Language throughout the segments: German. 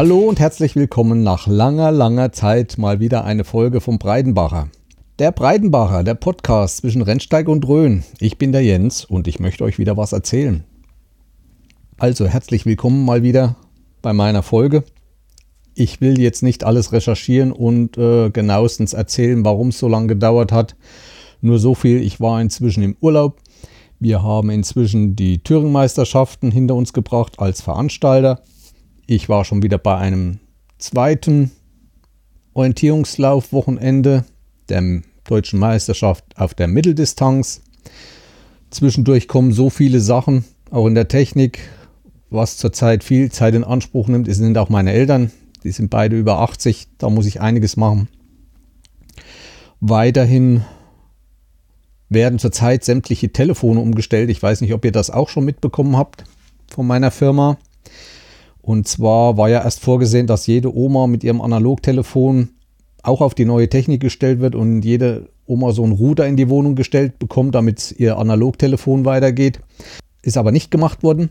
Hallo und herzlich willkommen nach langer, langer Zeit mal wieder eine Folge vom Breidenbacher. Der Breidenbacher, der Podcast zwischen Rennsteig und Rhön. Ich bin der Jens und ich möchte euch wieder was erzählen. Also herzlich willkommen mal wieder bei meiner Folge. Ich will jetzt nicht alles recherchieren und äh, genauestens erzählen, warum es so lange gedauert hat. Nur so viel, ich war inzwischen im Urlaub. Wir haben inzwischen die Thüringen-Meisterschaften hinter uns gebracht als Veranstalter. Ich war schon wieder bei einem zweiten Orientierungslauf-Wochenende der deutschen Meisterschaft auf der Mitteldistanz. Zwischendurch kommen so viele Sachen, auch in der Technik, was zurzeit viel Zeit in Anspruch nimmt. Es sind auch meine Eltern, die sind beide über 80, da muss ich einiges machen. Weiterhin werden zurzeit sämtliche Telefone umgestellt. Ich weiß nicht, ob ihr das auch schon mitbekommen habt von meiner Firma. Und zwar war ja erst vorgesehen, dass jede Oma mit ihrem Analogtelefon auch auf die neue Technik gestellt wird und jede Oma so einen Router in die Wohnung gestellt bekommt, damit ihr Analogtelefon weitergeht. Ist aber nicht gemacht worden.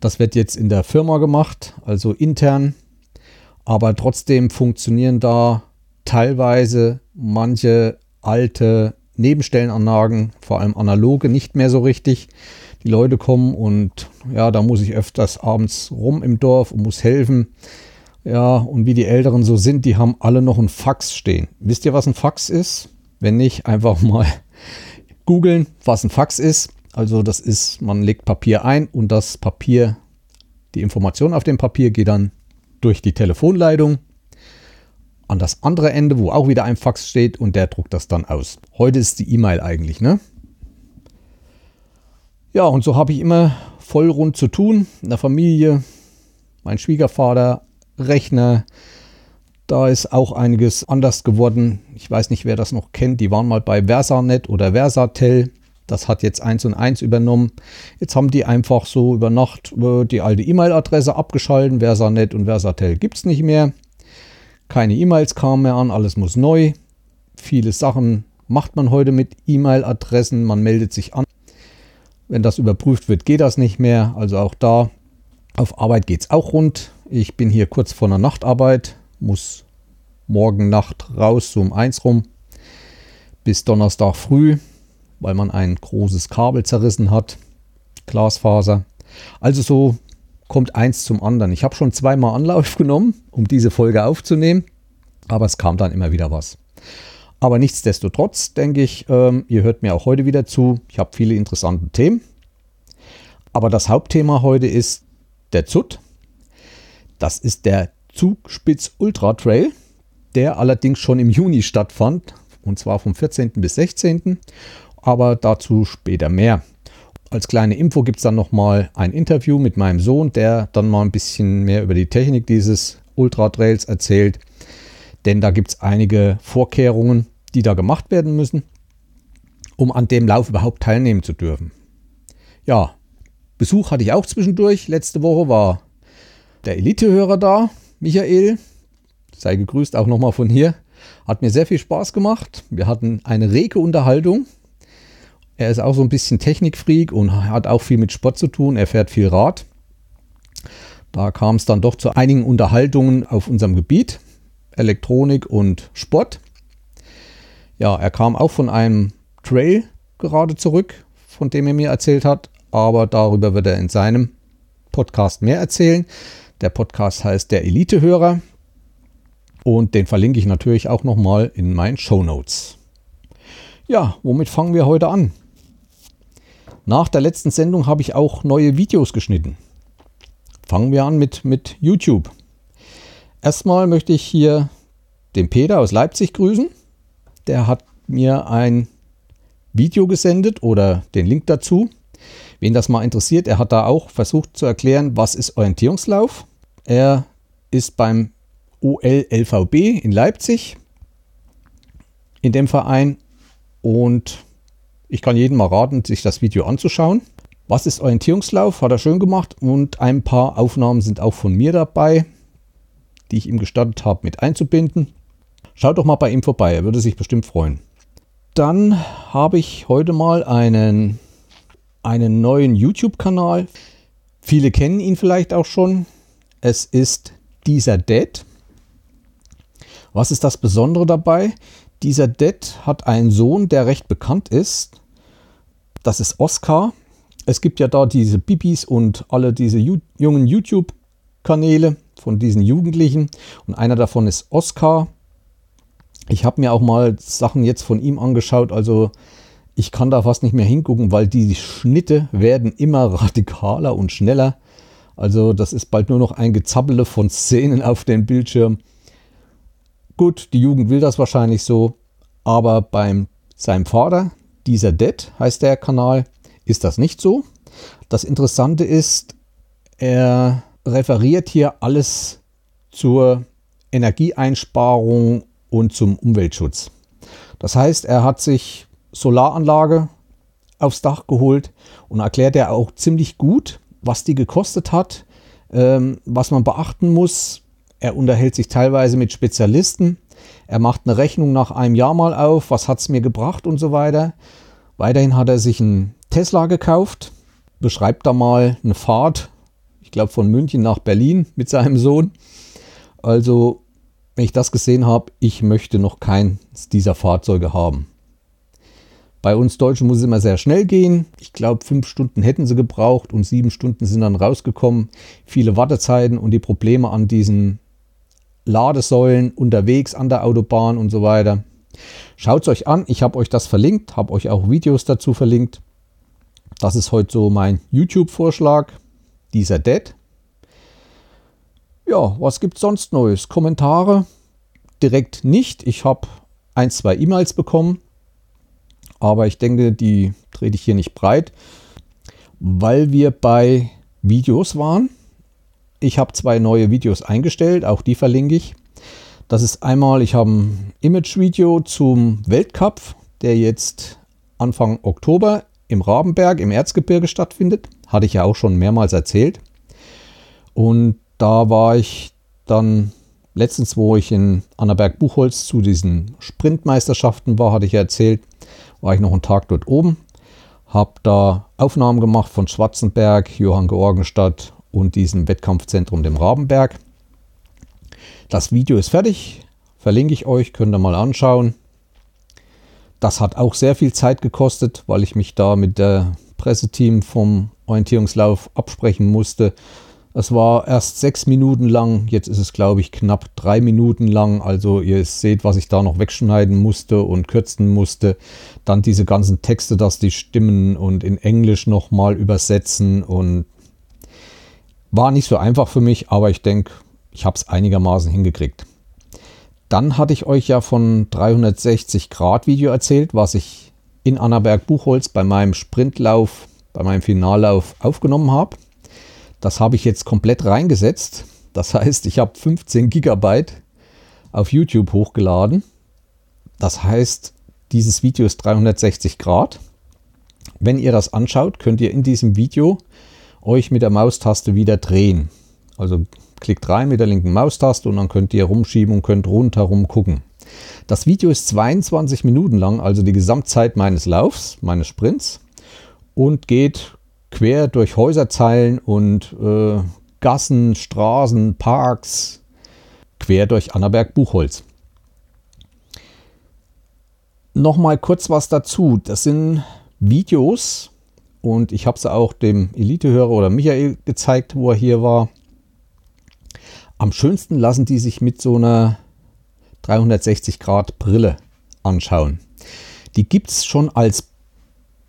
Das wird jetzt in der Firma gemacht, also intern. Aber trotzdem funktionieren da teilweise manche alte Nebenstellenanlagen, vor allem analoge, nicht mehr so richtig die Leute kommen und ja, da muss ich öfters abends rum im Dorf und muss helfen. Ja, und wie die Älteren so sind, die haben alle noch ein Fax stehen. Wisst ihr, was ein Fax ist? Wenn nicht, einfach mal googeln, was ein Fax ist. Also das ist, man legt Papier ein und das Papier, die Information auf dem Papier geht dann durch die Telefonleitung an das andere Ende, wo auch wieder ein Fax steht und der druckt das dann aus. Heute ist die E-Mail eigentlich, ne? Ja, und so habe ich immer voll rund zu tun in der Familie. Mein Schwiegervater, Rechner, da ist auch einiges anders geworden. Ich weiß nicht, wer das noch kennt. Die waren mal bei Versanet oder Versatel. Das hat jetzt eins und eins übernommen. Jetzt haben die einfach so über Nacht äh, die alte E-Mail-Adresse abgeschalten. Versanet und Versatel gibt es nicht mehr. Keine E-Mails kamen mehr an, alles muss neu. Viele Sachen macht man heute mit E-Mail-Adressen. Man meldet sich an. Wenn das überprüft wird, geht das nicht mehr. Also auch da auf Arbeit geht es auch rund. Ich bin hier kurz vor einer Nachtarbeit, muss morgen Nacht raus, so um eins rum, bis Donnerstag früh, weil man ein großes Kabel zerrissen hat, Glasfaser. Also so kommt eins zum anderen. Ich habe schon zweimal Anlauf genommen, um diese Folge aufzunehmen, aber es kam dann immer wieder was. Aber nichtsdestotrotz denke ich, ähm, ihr hört mir auch heute wieder zu. Ich habe viele interessante Themen. Aber das Hauptthema heute ist der ZUT. Das ist der Zugspitz Ultra Trail, der allerdings schon im Juni stattfand. Und zwar vom 14. bis 16. Aber dazu später mehr. Als kleine Info gibt es dann nochmal ein Interview mit meinem Sohn, der dann mal ein bisschen mehr über die Technik dieses Ultra Trails erzählt. Denn da gibt es einige Vorkehrungen, die da gemacht werden müssen, um an dem Lauf überhaupt teilnehmen zu dürfen. Ja, Besuch hatte ich auch zwischendurch. Letzte Woche war der Elitehörer da, Michael. Sei gegrüßt auch nochmal von hier. Hat mir sehr viel Spaß gemacht. Wir hatten eine rege Unterhaltung. Er ist auch so ein bisschen Technikfreak und hat auch viel mit Sport zu tun. Er fährt viel Rad. Da kam es dann doch zu einigen Unterhaltungen auf unserem Gebiet. Elektronik und Sport. Ja, er kam auch von einem Trail gerade zurück, von dem er mir erzählt hat, aber darüber wird er in seinem Podcast mehr erzählen. Der Podcast heißt Der Elitehörer und den verlinke ich natürlich auch nochmal in meinen Show Notes. Ja, womit fangen wir heute an? Nach der letzten Sendung habe ich auch neue Videos geschnitten. Fangen wir an mit, mit YouTube. Erstmal möchte ich hier den Peter aus Leipzig grüßen der hat mir ein Video gesendet oder den Link dazu. Wen das mal interessiert, er hat da auch versucht zu erklären, was ist Orientierungslauf. Er ist beim OLLVB in Leipzig in dem Verein und ich kann jedem mal raten, sich das Video anzuschauen. Was ist Orientierungslauf? Hat er schön gemacht und ein paar Aufnahmen sind auch von mir dabei, die ich ihm gestattet habe mit einzubinden. Schaut doch mal bei ihm vorbei, er würde sich bestimmt freuen. Dann habe ich heute mal einen, einen neuen YouTube-Kanal. Viele kennen ihn vielleicht auch schon. Es ist dieser Dad. Was ist das Besondere dabei? Dieser Dad hat einen Sohn, der recht bekannt ist. Das ist Oscar. Es gibt ja da diese Bibis und alle diese jungen YouTube-Kanäle von diesen Jugendlichen. Und einer davon ist Oscar. Ich habe mir auch mal Sachen jetzt von ihm angeschaut. Also ich kann da fast nicht mehr hingucken, weil die Schnitte werden immer radikaler und schneller. Also das ist bald nur noch ein Gezappele von Szenen auf dem Bildschirm. Gut, die Jugend will das wahrscheinlich so, aber beim seinem Vater, dieser Dead heißt der Kanal, ist das nicht so. Das Interessante ist, er referiert hier alles zur Energieeinsparung und zum Umweltschutz. Das heißt, er hat sich Solaranlage aufs Dach geholt und erklärt er auch ziemlich gut, was die gekostet hat, ähm, was man beachten muss. Er unterhält sich teilweise mit Spezialisten. Er macht eine Rechnung nach einem Jahr mal auf, was hat es mir gebracht und so weiter. Weiterhin hat er sich einen Tesla gekauft, beschreibt da mal eine Fahrt, ich glaube von München nach Berlin mit seinem Sohn. Also, wenn ich das gesehen habe, ich möchte noch keins dieser Fahrzeuge haben. Bei uns Deutschen muss es immer sehr schnell gehen. Ich glaube, fünf Stunden hätten sie gebraucht und sieben Stunden sind dann rausgekommen. Viele Wartezeiten und die Probleme an diesen Ladesäulen unterwegs an der Autobahn und so weiter. Schaut es euch an. Ich habe euch das verlinkt, habe euch auch Videos dazu verlinkt. Das ist heute so mein YouTube-Vorschlag. Dieser Dead. Ja, was gibt es sonst Neues? Kommentare? Direkt nicht. Ich habe ein, zwei E-Mails bekommen aber ich denke, die trete ich hier nicht breit, weil wir bei Videos waren. Ich habe zwei neue Videos eingestellt, auch die verlinke ich. Das ist einmal, ich habe ein Image-Video zum Weltcup, der jetzt Anfang Oktober im Rabenberg im Erzgebirge stattfindet. Hatte ich ja auch schon mehrmals erzählt. Und da war ich dann letztens, wo ich in Annaberg-Buchholz zu diesen Sprintmeisterschaften war, hatte ich ja erzählt, war ich noch einen Tag dort oben, habe da Aufnahmen gemacht von Schwarzenberg, Johann Georgenstadt und diesem Wettkampfzentrum dem Rabenberg. Das Video ist fertig, verlinke ich euch, könnt ihr mal anschauen. Das hat auch sehr viel Zeit gekostet, weil ich mich da mit der Presseteam vom Orientierungslauf absprechen musste. Es war erst sechs Minuten lang, jetzt ist es glaube ich knapp drei Minuten lang. Also ihr seht, was ich da noch wegschneiden musste und kürzen musste. Dann diese ganzen Texte, dass die Stimmen und in Englisch nochmal übersetzen und war nicht so einfach für mich, aber ich denke, ich habe es einigermaßen hingekriegt. Dann hatte ich euch ja von 360 Grad Video erzählt, was ich in Annaberg Buchholz bei meinem Sprintlauf, bei meinem Finallauf aufgenommen habe. Das habe ich jetzt komplett reingesetzt. Das heißt, ich habe 15 Gigabyte auf YouTube hochgeladen. Das heißt, dieses Video ist 360 Grad. Wenn ihr das anschaut, könnt ihr in diesem Video euch mit der Maustaste wieder drehen. Also klickt rein mit der linken Maustaste und dann könnt ihr rumschieben und könnt rundherum gucken. Das Video ist 22 Minuten lang, also die Gesamtzeit meines Laufs, meines Sprints und geht quer durch Häuserzeilen und äh, Gassen, Straßen, Parks, quer durch Annaberg-Buchholz. Nochmal kurz was dazu. Das sind Videos und ich habe es auch dem Elitehörer oder Michael gezeigt, wo er hier war. Am schönsten lassen die sich mit so einer 360 Grad Brille anschauen. Die gibt es schon als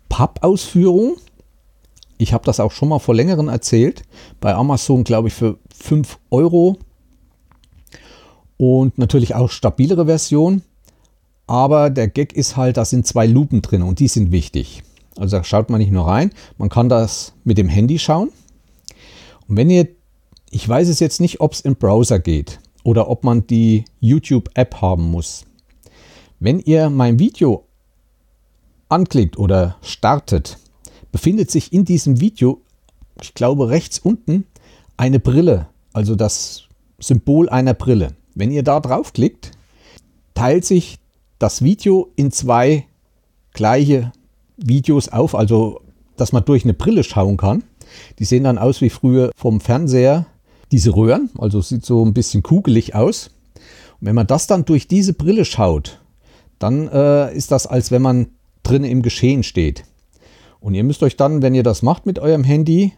Pappausführung ich habe das auch schon mal vor längerem erzählt. Bei Amazon, glaube ich, für 5 Euro. Und natürlich auch stabilere Version. Aber der Gag ist halt, da sind zwei Lupen drin und die sind wichtig. Also da schaut man nicht nur rein, man kann das mit dem Handy schauen. Und wenn ihr, ich weiß es jetzt nicht, ob es im Browser geht oder ob man die YouTube-App haben muss. Wenn ihr mein Video anklickt oder startet, befindet sich in diesem Video, ich glaube rechts unten, eine Brille, also das Symbol einer Brille. Wenn ihr da draufklickt, teilt sich das Video in zwei gleiche Videos auf, also dass man durch eine Brille schauen kann. Die sehen dann aus wie früher vom Fernseher diese Röhren, also sieht so ein bisschen kugelig aus. Und wenn man das dann durch diese Brille schaut, dann äh, ist das, als wenn man drin im Geschehen steht. Und ihr müsst euch dann, wenn ihr das macht mit eurem Handy,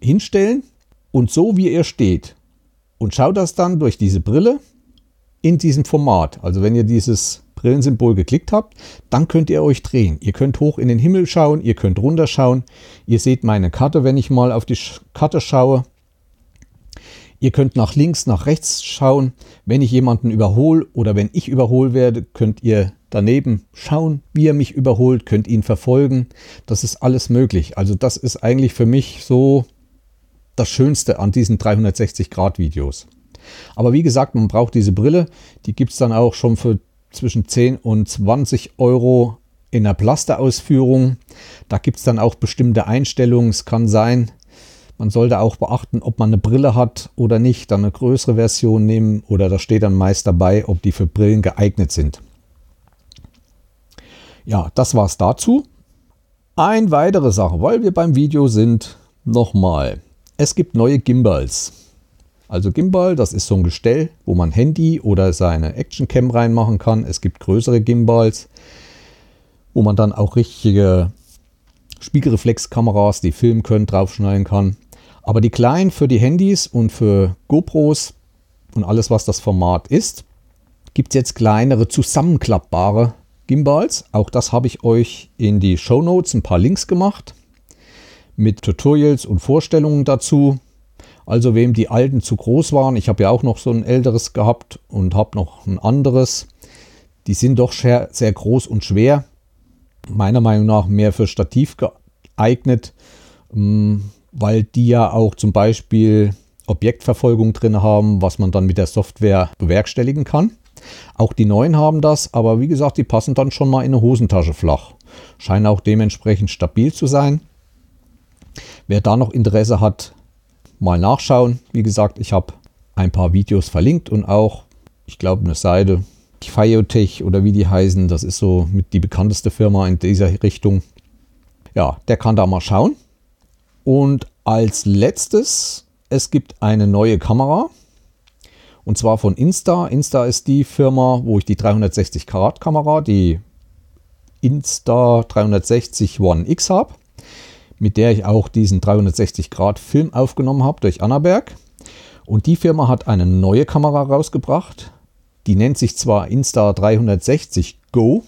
hinstellen und so wie ihr steht und schaut das dann durch diese Brille in diesem Format. Also wenn ihr dieses Brillensymbol geklickt habt, dann könnt ihr euch drehen. Ihr könnt hoch in den Himmel schauen, ihr könnt runter schauen. Ihr seht meine Karte, wenn ich mal auf die Karte schaue. Ihr könnt nach links, nach rechts schauen. Wenn ich jemanden überhole oder wenn ich überholt werde, könnt ihr daneben schauen, wie er mich überholt, könnt ihn verfolgen. Das ist alles möglich. Also das ist eigentlich für mich so das Schönste an diesen 360-Grad-Videos. Aber wie gesagt, man braucht diese Brille. Die gibt es dann auch schon für zwischen 10 und 20 Euro in der Plasterausführung. Da gibt es dann auch bestimmte Einstellungen. Es kann sein, man sollte auch beachten, ob man eine Brille hat oder nicht, dann eine größere Version nehmen oder da steht dann meist dabei, ob die für Brillen geeignet sind. Ja, das war's dazu. Eine weitere Sache, weil wir beim Video sind, nochmal. Es gibt neue Gimbals. Also Gimbal, das ist so ein Gestell, wo man Handy oder seine Actioncam reinmachen kann. Es gibt größere Gimbals, wo man dann auch richtige Spiegelreflexkameras, die filmen können, draufschneiden kann. Aber die kleinen für die Handys und für GoPros und alles, was das Format ist, gibt es jetzt kleinere zusammenklappbare Gimbals. Auch das habe ich euch in die Show Notes ein paar Links gemacht mit Tutorials und Vorstellungen dazu. Also wem die alten zu groß waren, ich habe ja auch noch so ein älteres gehabt und habe noch ein anderes. Die sind doch sehr, sehr groß und schwer. Meiner Meinung nach mehr für Stativ geeignet. Weil die ja auch zum Beispiel Objektverfolgung drin haben, was man dann mit der Software bewerkstelligen kann. Auch die neuen haben das, aber wie gesagt, die passen dann schon mal in eine Hosentasche flach. Scheinen auch dementsprechend stabil zu sein. Wer da noch Interesse hat, mal nachschauen. Wie gesagt, ich habe ein paar Videos verlinkt und auch, ich glaube, eine Seite, Fiotech oder wie die heißen, das ist so mit die bekannteste Firma in dieser Richtung. Ja, der kann da mal schauen. Und als letztes, es gibt eine neue Kamera. Und zwar von Insta. Insta ist die Firma, wo ich die 360 Grad Kamera, die Insta 360 One X habe, mit der ich auch diesen 360 Grad Film aufgenommen habe durch Annaberg. Und die Firma hat eine neue Kamera rausgebracht. Die nennt sich zwar Insta 360 Go,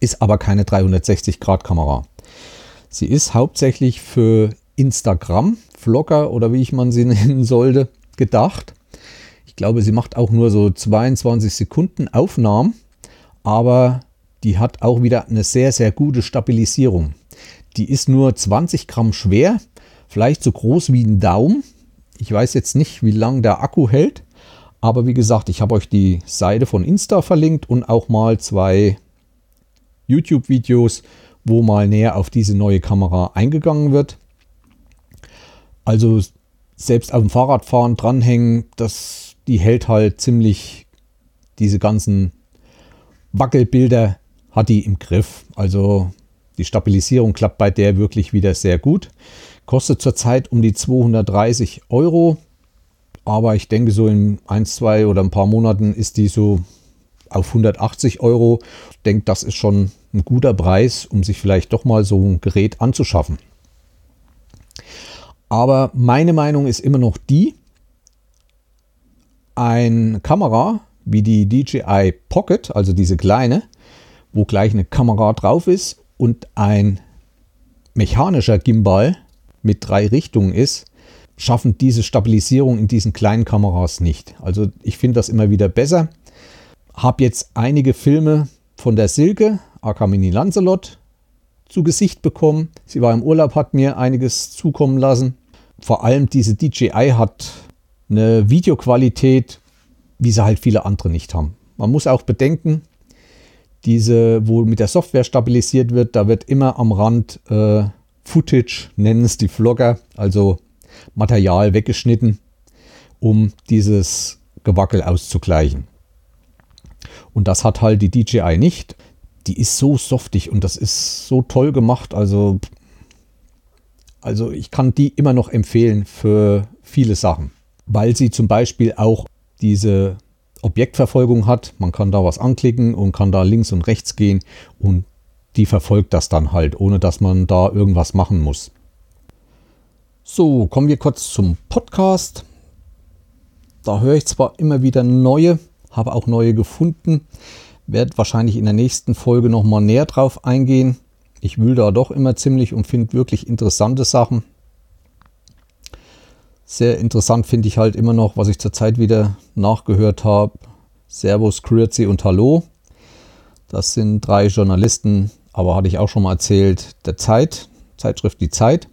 ist aber keine 360 Grad Kamera. Sie ist hauptsächlich für Instagram, Vlogger oder wie ich man sie nennen sollte, gedacht. Ich glaube, sie macht auch nur so 22 Sekunden Aufnahmen, aber die hat auch wieder eine sehr, sehr gute Stabilisierung. Die ist nur 20 Gramm schwer, vielleicht so groß wie ein Daumen. Ich weiß jetzt nicht, wie lange der Akku hält, aber wie gesagt, ich habe euch die Seite von Insta verlinkt und auch mal zwei YouTube-Videos, wo mal näher auf diese neue Kamera eingegangen wird. Also selbst auf dem Fahrradfahren dranhängen, das, die hält halt ziemlich diese ganzen Wackelbilder hat die im Griff. Also die Stabilisierung klappt bei der wirklich wieder sehr gut. Kostet zurzeit um die 230 Euro. Aber ich denke, so in ein, zwei oder ein paar Monaten ist die so auf 180 Euro. Ich denke, das ist schon ein guter Preis, um sich vielleicht doch mal so ein Gerät anzuschaffen. Aber meine Meinung ist immer noch die, eine Kamera wie die DJI Pocket, also diese kleine, wo gleich eine Kamera drauf ist und ein mechanischer Gimbal mit drei Richtungen ist, schaffen diese Stabilisierung in diesen kleinen Kameras nicht. Also ich finde das immer wieder besser. Habe jetzt einige Filme von der Silke, AK Mini Lancelot, zu Gesicht bekommen. Sie war im Urlaub, hat mir einiges zukommen lassen. Vor allem diese DJI hat eine Videoqualität, wie sie halt viele andere nicht haben. Man muss auch bedenken, diese, wo mit der Software stabilisiert wird, da wird immer am Rand äh, Footage, nennen es die Vlogger, also Material weggeschnitten, um dieses Gewackel auszugleichen. Und das hat halt die DJI nicht. Die ist so softig und das ist so toll gemacht. Also, also ich kann die immer noch empfehlen für viele Sachen. weil sie zum Beispiel auch diese Objektverfolgung hat. Man kann da was anklicken und kann da links und rechts gehen und die verfolgt das dann halt, ohne dass man da irgendwas machen muss. So, kommen wir kurz zum Podcast. Da höre ich zwar immer wieder neue, habe auch neue gefunden, werde wahrscheinlich in der nächsten Folge nochmal näher drauf eingehen. Ich will da doch immer ziemlich und finde wirklich interessante Sachen. Sehr interessant finde ich halt immer noch, was ich zurzeit wieder nachgehört habe. Servus, Grüezi und Hallo. Das sind drei Journalisten, aber hatte ich auch schon mal erzählt, der Zeit, Zeitschrift Die Zeit.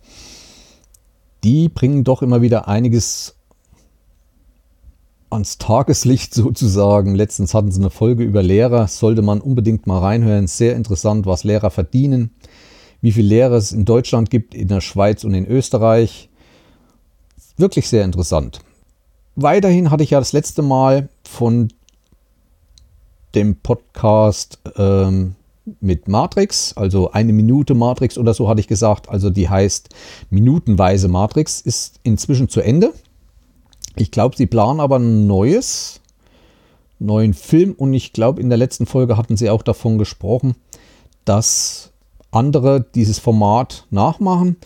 Die bringen doch immer wieder einiges ans Tageslicht sozusagen. Letztens hatten sie eine Folge über Lehrer, sollte man unbedingt mal reinhören. Sehr interessant, was Lehrer verdienen, wie viele Lehrer es in Deutschland gibt, in der Schweiz und in Österreich Wirklich sehr interessant. Weiterhin hatte ich ja das letzte Mal von dem Podcast ähm, mit Matrix, also eine Minute Matrix oder so hatte ich gesagt, also die heißt minutenweise Matrix, ist inzwischen zu Ende. Ich glaube, sie planen aber ein neues, neuen Film und ich glaube, in der letzten Folge hatten sie auch davon gesprochen, dass andere dieses Format nachmachen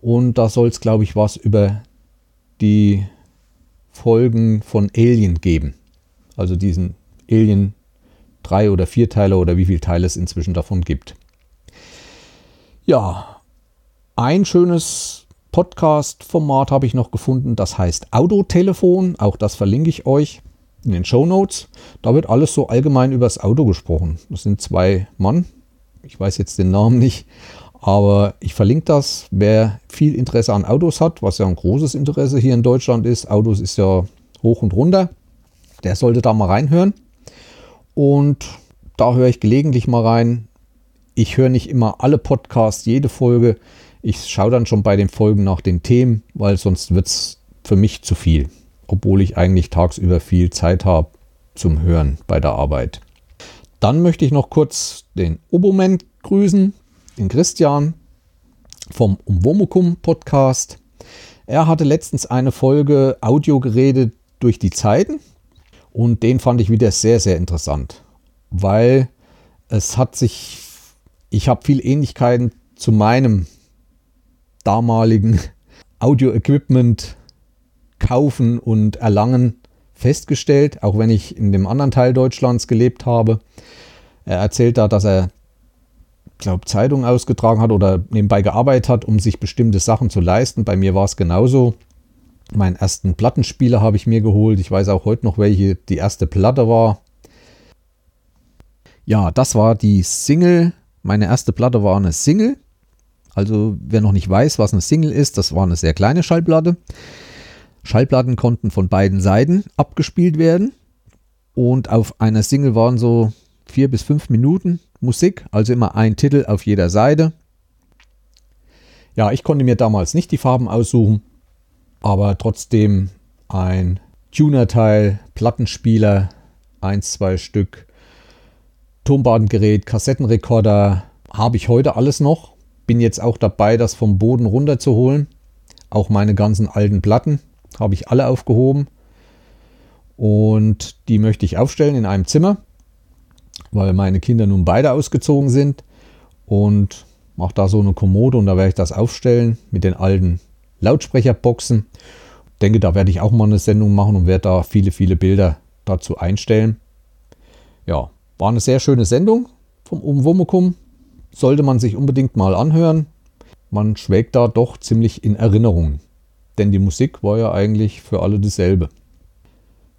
und da soll es, glaube ich, was über die Folgen von Alien geben. Also diesen Alien drei oder vier Teile oder wie viele Teile es inzwischen davon gibt. Ja, ein schönes Podcast-Format habe ich noch gefunden, das heißt Autotelefon. Auch das verlinke ich euch in den Show Notes. Da wird alles so allgemein über das Auto gesprochen. Das sind zwei Mann, ich weiß jetzt den Namen nicht, aber ich verlinke das. Wer viel Interesse an Autos hat, was ja ein großes Interesse hier in Deutschland ist, Autos ist ja hoch und runter, der sollte da mal reinhören. Und da höre ich gelegentlich mal rein. Ich höre nicht immer alle Podcasts, jede Folge. Ich schaue dann schon bei den Folgen nach den Themen, weil sonst wird es für mich zu viel. Obwohl ich eigentlich tagsüber viel Zeit habe zum Hören bei der Arbeit. Dann möchte ich noch kurz den Oboment grüßen den Christian vom Umwomukum Podcast. Er hatte letztens eine Folge Audio geredet durch die Zeiten und den fand ich wieder sehr, sehr interessant, weil es hat sich, ich habe viel Ähnlichkeiten zu meinem damaligen Audio-Equipment kaufen und erlangen festgestellt, auch wenn ich in dem anderen Teil Deutschlands gelebt habe. Er erzählt da, dass er glaube, Zeitung ausgetragen hat oder nebenbei gearbeitet hat, um sich bestimmte Sachen zu leisten. Bei mir war es genauso. Meinen ersten Plattenspieler habe ich mir geholt. Ich weiß auch heute noch, welche die erste Platte war. Ja, das war die Single. Meine erste Platte war eine Single. Also wer noch nicht weiß, was eine Single ist, das war eine sehr kleine Schallplatte. Schallplatten konnten von beiden Seiten abgespielt werden. Und auf einer Single waren so vier bis fünf Minuten Musik, also immer ein Titel auf jeder Seite. Ja, ich konnte mir damals nicht die Farben aussuchen, aber trotzdem ein Tuner-Teil, Plattenspieler, eins, zwei Stück, Tonbandengerät, Kassettenrekorder, habe ich heute alles noch. Bin jetzt auch dabei, das vom Boden runterzuholen. Auch meine ganzen alten Platten habe ich alle aufgehoben. Und die möchte ich aufstellen in einem Zimmer weil meine Kinder nun beide ausgezogen sind und mache da so eine Kommode und da werde ich das aufstellen mit den alten Lautsprecherboxen. Denke, da werde ich auch mal eine Sendung machen und werde da viele, viele Bilder dazu einstellen. Ja, war eine sehr schöne Sendung vom Umwomukum. Sollte man sich unbedingt mal anhören. Man schwelgt da doch ziemlich in Erinnerungen. Denn die Musik war ja eigentlich für alle dieselbe.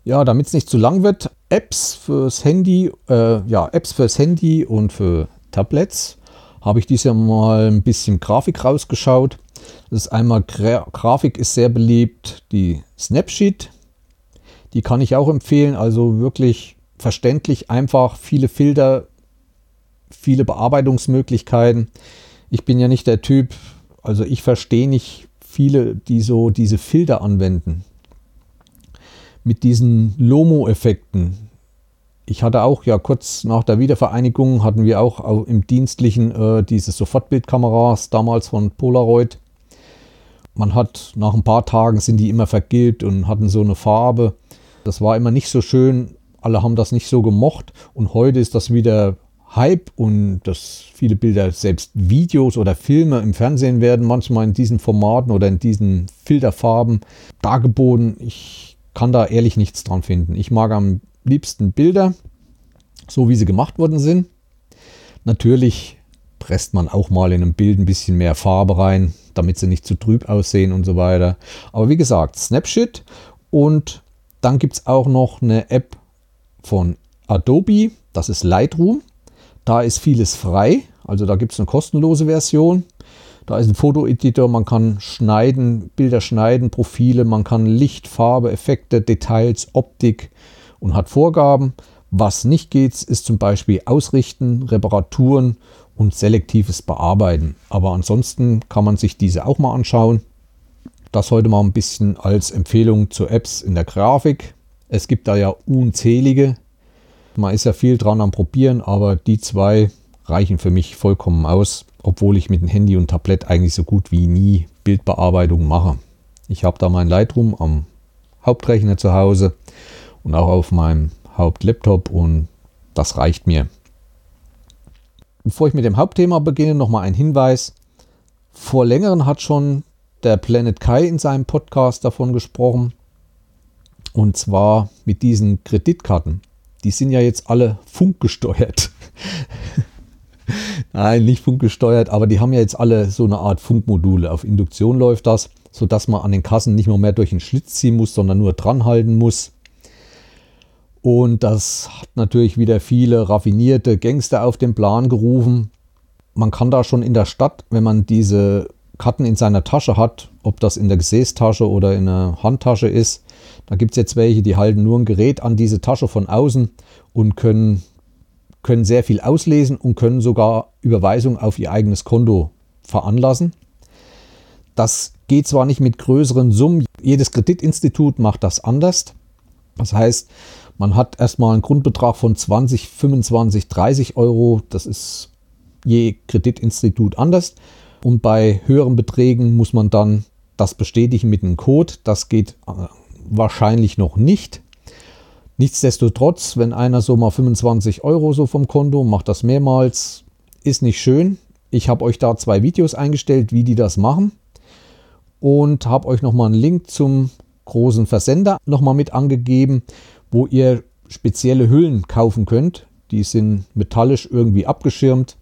Ja, damit es nicht zu lang wird, Apps fürs Handy, äh, ja, Apps fürs Handy und für Tablets habe ich dieses Jahr mal ein bisschen Grafik rausgeschaut. Das ist einmal Gra Grafik ist sehr beliebt, die Snapsheet. Die kann ich auch empfehlen, also wirklich verständlich, einfach viele Filter, viele Bearbeitungsmöglichkeiten. Ich bin ja nicht der Typ, also ich verstehe nicht viele, die so diese Filter anwenden mit diesen Lomo-Effekten. Ich hatte auch ja kurz nach der Wiedervereinigung hatten wir auch im Dienstlichen äh, diese Sofortbildkameras damals von Polaroid. Man hat nach ein paar Tagen sind die immer vergilbt und hatten so eine Farbe. Das war immer nicht so schön. Alle haben das nicht so gemocht. Und heute ist das wieder Hype und dass viele Bilder, selbst Videos oder Filme im Fernsehen werden manchmal in diesen Formaten oder in diesen Filterfarben dargeboten. Ich kann da ehrlich nichts dran finden. Ich mag am liebsten Bilder, so wie sie gemacht worden sind. Natürlich presst man auch mal in einem Bild ein bisschen mehr Farbe rein, damit sie nicht zu trüb aussehen und so weiter. Aber wie gesagt, Snapshot und dann gibt es auch noch eine App von Adobe, das ist Lightroom. Da ist vieles frei, also da gibt es eine kostenlose Version. Da ist ein Fotoeditor, man kann schneiden, Bilder schneiden, Profile, man kann Licht, Farbe, Effekte, Details, Optik und hat Vorgaben. Was nicht geht, ist zum Beispiel Ausrichten, Reparaturen und selektives Bearbeiten. Aber ansonsten kann man sich diese auch mal anschauen. Das heute mal ein bisschen als Empfehlung zu Apps in der Grafik. Es gibt da ja unzählige. Man ist ja viel dran am Probieren, aber die zwei reichen für mich vollkommen aus, obwohl ich mit dem Handy und Tablet eigentlich so gut wie nie Bildbearbeitung mache. Ich habe da mein Lightroom am Hauptrechner zu Hause und auch auf meinem Hauptlaptop und das reicht mir. Bevor ich mit dem Hauptthema beginne, nochmal ein Hinweis. Vor längerem hat schon der Planet Kai in seinem Podcast davon gesprochen. Und zwar mit diesen Kreditkarten. Die sind ja jetzt alle funkgesteuert. Nein, nicht funkgesteuert, aber die haben ja jetzt alle so eine Art Funkmodule. Auf Induktion läuft das, sodass man an den Kassen nicht mehr, mehr durch den Schlitz ziehen muss, sondern nur dran halten muss. Und das hat natürlich wieder viele raffinierte Gangster auf den Plan gerufen. Man kann da schon in der Stadt, wenn man diese Karten in seiner Tasche hat, ob das in der Gesäßtasche oder in der Handtasche ist, da gibt es jetzt welche, die halten nur ein Gerät an diese Tasche von außen und können, können sehr viel auslesen und können sogar Überweisungen auf ihr eigenes Konto veranlassen. Das geht zwar nicht mit größeren Summen, jedes Kreditinstitut macht das anders. Das heißt, man hat erstmal einen Grundbetrag von 20, 25, 30 Euro. Das ist je Kreditinstitut anders. Und bei höheren Beträgen muss man dann das bestätigen mit einem Code. Das geht äh, wahrscheinlich noch nicht. Nichtsdestotrotz, wenn einer so mal 25 Euro so vom Konto macht das mehrmals, ist nicht schön. Ich habe euch da zwei Videos eingestellt, wie die das machen. Und habe euch nochmal einen Link zum großen Versender nochmal mit angegeben wo ihr spezielle Hüllen kaufen könnt. Die sind metallisch irgendwie abgeschirmt.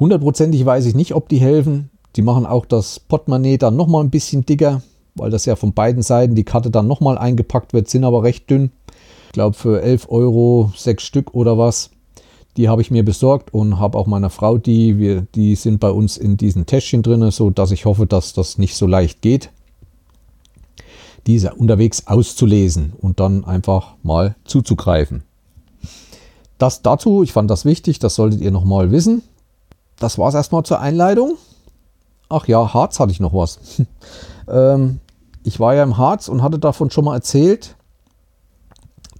Hundertprozentig weiß ich nicht, ob die helfen. Die machen auch das Portemonnaie dann nochmal ein bisschen dicker, weil das ja von beiden Seiten die Karte dann nochmal eingepackt wird, sind aber recht dünn. Ich glaube für 11 Euro sechs Stück oder was. Die habe ich mir besorgt und habe auch meiner Frau die. Wir, die sind bei uns in diesen Täschchen drin, so dass ich hoffe, dass das nicht so leicht geht diese unterwegs auszulesen und dann einfach mal zuzugreifen. Das dazu, ich fand das wichtig, das solltet ihr nochmal wissen. Das war es erstmal zur Einleitung. Ach ja, Harz hatte ich noch was. ähm, ich war ja im Harz und hatte davon schon mal erzählt,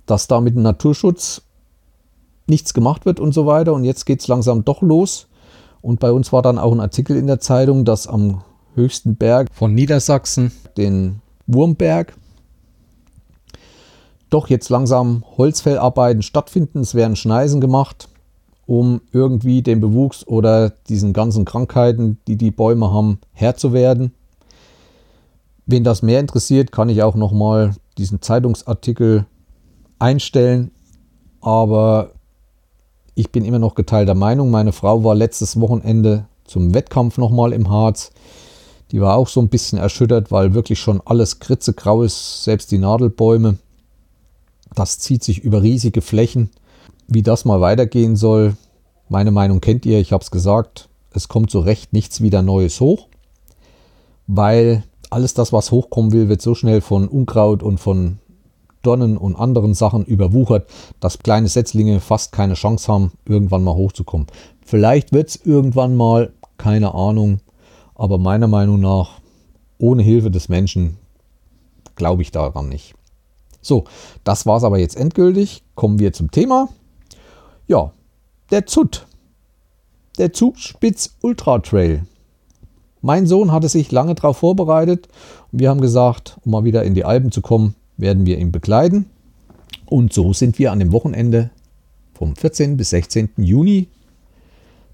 dass da mit dem Naturschutz nichts gemacht wird und so weiter. Und jetzt geht es langsam doch los. Und bei uns war dann auch ein Artikel in der Zeitung, dass am höchsten Berg von Niedersachsen, den Wurmberg doch jetzt langsam Holzfellarbeiten stattfinden. Es werden Schneisen gemacht, um irgendwie den Bewuchs oder diesen ganzen Krankheiten, die die Bäume haben, Herr zu werden. Wen das mehr interessiert, kann ich auch noch mal diesen Zeitungsartikel einstellen. Aber ich bin immer noch geteilter Meinung. Meine Frau war letztes Wochenende zum Wettkampf noch mal im Harz. Die war auch so ein bisschen erschüttert, weil wirklich schon alles kritzegrau ist, selbst die Nadelbäume. Das zieht sich über riesige Flächen. Wie das mal weitergehen soll, meine Meinung kennt ihr, ich habe es gesagt, es kommt so recht nichts wieder Neues hoch, weil alles das, was hochkommen will, wird so schnell von Unkraut und von Dornen und anderen Sachen überwuchert, dass kleine Setzlinge fast keine Chance haben, irgendwann mal hochzukommen. Vielleicht wird es irgendwann mal, keine Ahnung, aber meiner Meinung nach, ohne Hilfe des Menschen, glaube ich daran nicht. So, das war es aber jetzt endgültig. Kommen wir zum Thema. Ja, der ZUT. Der Zugspitz Ultra Trail. Mein Sohn hatte sich lange darauf vorbereitet und wir haben gesagt, um mal wieder in die Alpen zu kommen, werden wir ihn begleiten. Und so sind wir an dem Wochenende vom 14. bis 16. Juni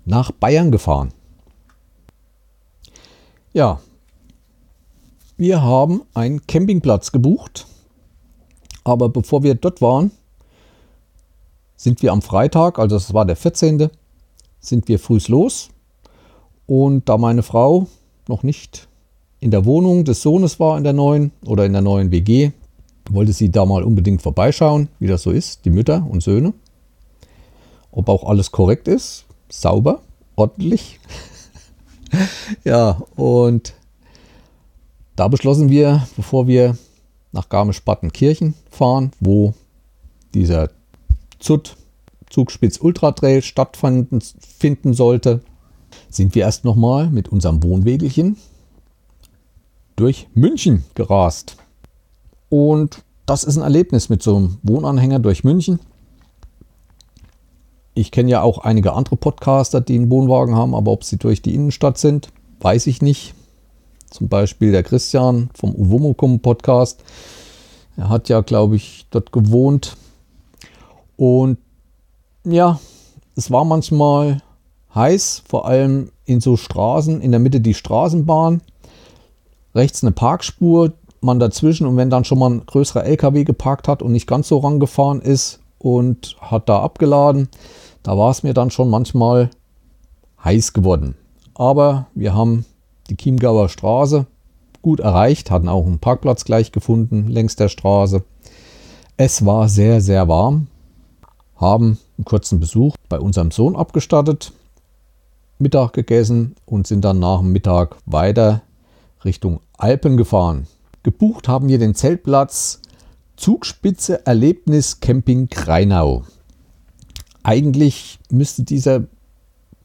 nach Bayern gefahren. Ja, wir haben einen Campingplatz gebucht, aber bevor wir dort waren, sind wir am Freitag, also das war der 14., sind wir früh los. Und da meine Frau noch nicht in der Wohnung des Sohnes war in der neuen oder in der neuen WG, wollte sie da mal unbedingt vorbeischauen, wie das so ist, die Mütter und Söhne. Ob auch alles korrekt ist, sauber, ordentlich. ja, und da beschlossen wir, bevor wir nach Garmisch-Partenkirchen fahren, wo dieser ZUT Zugspitz Ultra Trail stattfinden finden sollte, sind wir erst nochmal mit unserem Wohnwegelchen durch München gerast. Und das ist ein Erlebnis mit so einem Wohnanhänger durch München. Ich kenne ja auch einige andere Podcaster, die einen Wohnwagen haben, aber ob sie durch die Innenstadt sind, weiß ich nicht. Zum Beispiel der Christian vom Uwomokum Podcast. Er hat ja, glaube ich, dort gewohnt. Und ja, es war manchmal heiß, vor allem in so Straßen, in der Mitte die Straßenbahn, rechts eine Parkspur, man dazwischen und wenn dann schon mal ein größerer LKW geparkt hat und nicht ganz so rangefahren ist und hat da abgeladen, da war es mir dann schon manchmal heiß geworden. Aber wir haben die Chiemgauer Straße gut erreicht, hatten auch einen Parkplatz gleich gefunden längs der Straße. Es war sehr, sehr warm, haben einen kurzen Besuch bei unserem Sohn abgestattet, Mittag gegessen und sind dann nach dem Mittag weiter Richtung Alpen gefahren. Gebucht haben wir den Zeltplatz Zugspitze Erlebnis Camping Kreinau. Eigentlich müsste dieser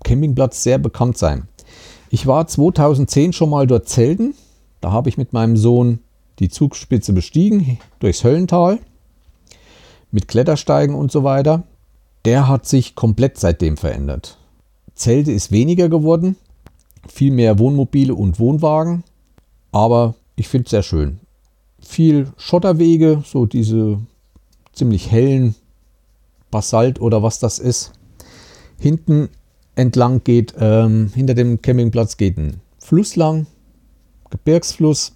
Campingplatz sehr bekannt sein. Ich war 2010 schon mal dort zelten. Da habe ich mit meinem Sohn die Zugspitze bestiegen durchs Höllental mit Klettersteigen und so weiter. Der hat sich komplett seitdem verändert. Zelte ist weniger geworden, viel mehr Wohnmobile und Wohnwagen, aber ich finde es sehr schön. Viel Schotterwege, so diese ziemlich hellen Basalt oder was das ist. Hinten entlang geht, ähm, hinter dem Campingplatz geht ein Fluss lang, Gebirgsfluss.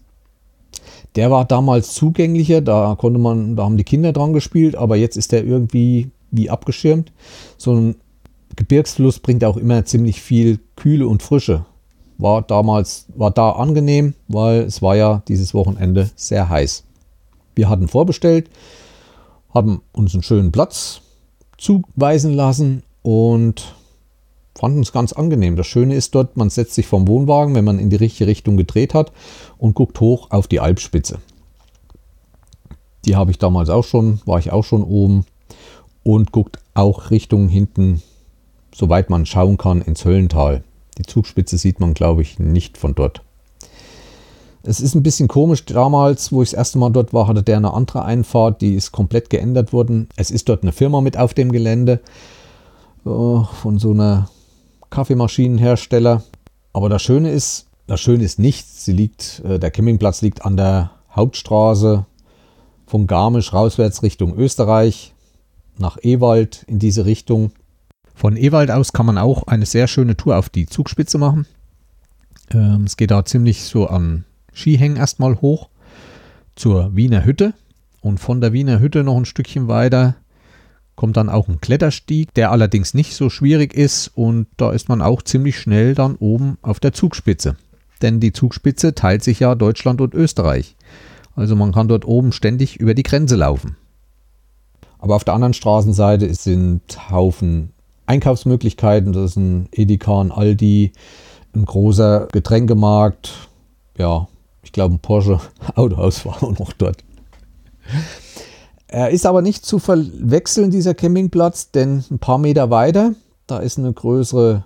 Der war damals zugänglicher, da konnte man, da haben die Kinder dran gespielt, aber jetzt ist der irgendwie wie abgeschirmt. So ein Gebirgsfluss bringt auch immer ziemlich viel Kühle und Frische. War damals, war da angenehm, weil es war ja dieses Wochenende sehr heiß. Wir hatten vorbestellt, haben uns einen schönen Platz zuweisen lassen und fanden es ganz angenehm. Das Schöne ist dort, man setzt sich vom Wohnwagen, wenn man in die richtige Richtung gedreht hat und guckt hoch auf die Alpspitze. Die habe ich damals auch schon, war ich auch schon oben und guckt auch Richtung hinten soweit man schauen kann, ins Höllental. Die Zugspitze sieht man, glaube ich, nicht von dort. Es ist ein bisschen komisch. Damals, wo ich das erste Mal dort war, hatte der eine andere Einfahrt, die ist komplett geändert worden. Es ist dort eine Firma mit auf dem Gelände äh, von so einer Kaffeemaschinenhersteller. Aber das Schöne ist, das Schöne ist nichts. Sie liegt, äh, der Campingplatz liegt an der Hauptstraße von Garmisch rauswärts Richtung Österreich nach Ewald in diese Richtung. Von Ewald aus kann man auch eine sehr schöne Tour auf die Zugspitze machen. Ähm, es geht da ziemlich so an Skihängen erstmal hoch zur Wiener Hütte. Und von der Wiener Hütte noch ein Stückchen weiter kommt dann auch ein Kletterstieg, der allerdings nicht so schwierig ist. Und da ist man auch ziemlich schnell dann oben auf der Zugspitze. Denn die Zugspitze teilt sich ja Deutschland und Österreich. Also man kann dort oben ständig über die Grenze laufen. Aber auf der anderen Straßenseite sind Haufen Einkaufsmöglichkeiten. Das ist ein Edeka, ein Aldi, ein großer Getränkemarkt. Ja, ich glaube, ein Porsche Autohaus war auch noch dort. Er ist aber nicht zu verwechseln, dieser Campingplatz, denn ein paar Meter weiter, da ist ein größere,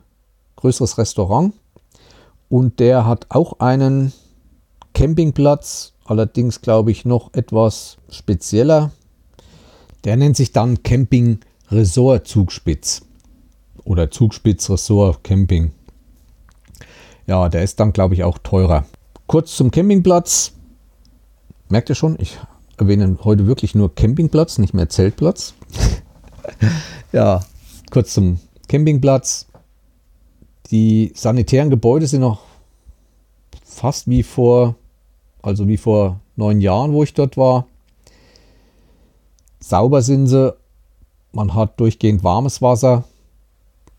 größeres Restaurant und der hat auch einen Campingplatz, allerdings glaube ich noch etwas spezieller. Der nennt sich dann Camping Resort Zugspitz oder Zugspitz Ressort Camping. Ja, der ist dann, glaube ich, auch teurer. Kurz zum Campingplatz. Merkt ihr schon, ich erwähne heute wirklich nur Campingplatz, nicht mehr Zeltplatz. ja, kurz zum Campingplatz. Die sanitären Gebäude sind noch fast wie vor, also wie vor neun Jahren, wo ich dort war. Sauber sind sie. Man hat durchgehend warmes Wasser.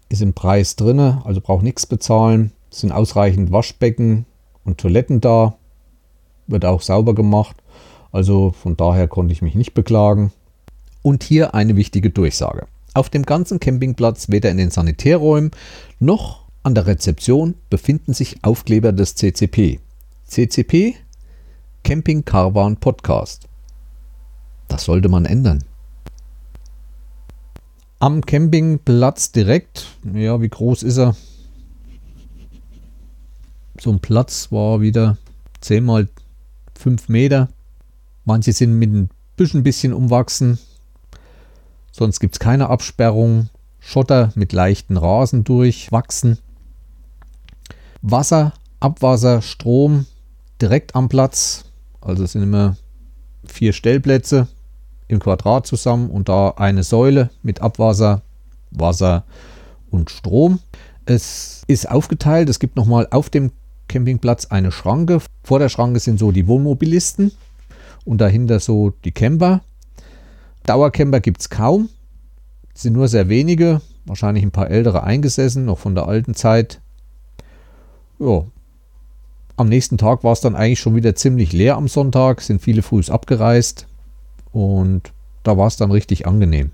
Ist im Preis drin, also braucht nichts bezahlen. Es sind ausreichend Waschbecken und Toiletten da. Wird auch sauber gemacht. Also von daher konnte ich mich nicht beklagen. Und hier eine wichtige Durchsage. Auf dem ganzen Campingplatz, weder in den Sanitärräumen noch an der Rezeption, befinden sich Aufkleber des CCP. CCP Camping Caravan Podcast. Das sollte man ändern. Am Campingplatz direkt, ja, wie groß ist er? So ein Platz war wieder 10 mal 5 Meter. Manche sind mit ein bisschen, bisschen umwachsen. Sonst gibt es keine Absperrung. Schotter mit leichten Rasen durchwachsen. Wasser, Abwasser, Strom direkt am Platz. Also es sind immer vier Stellplätze im Quadrat zusammen und da eine Säule mit Abwasser, Wasser und Strom. Es ist aufgeteilt. Es gibt nochmal auf dem Campingplatz eine Schranke. Vor der Schranke sind so die Wohnmobilisten und dahinter so die Camper. Dauercamper gibt es kaum. Es sind nur sehr wenige, wahrscheinlich ein paar ältere eingesessen, noch von der alten Zeit. Ja. Am nächsten Tag war es dann eigentlich schon wieder ziemlich leer am Sonntag, sind viele früh abgereist und da war es dann richtig angenehm.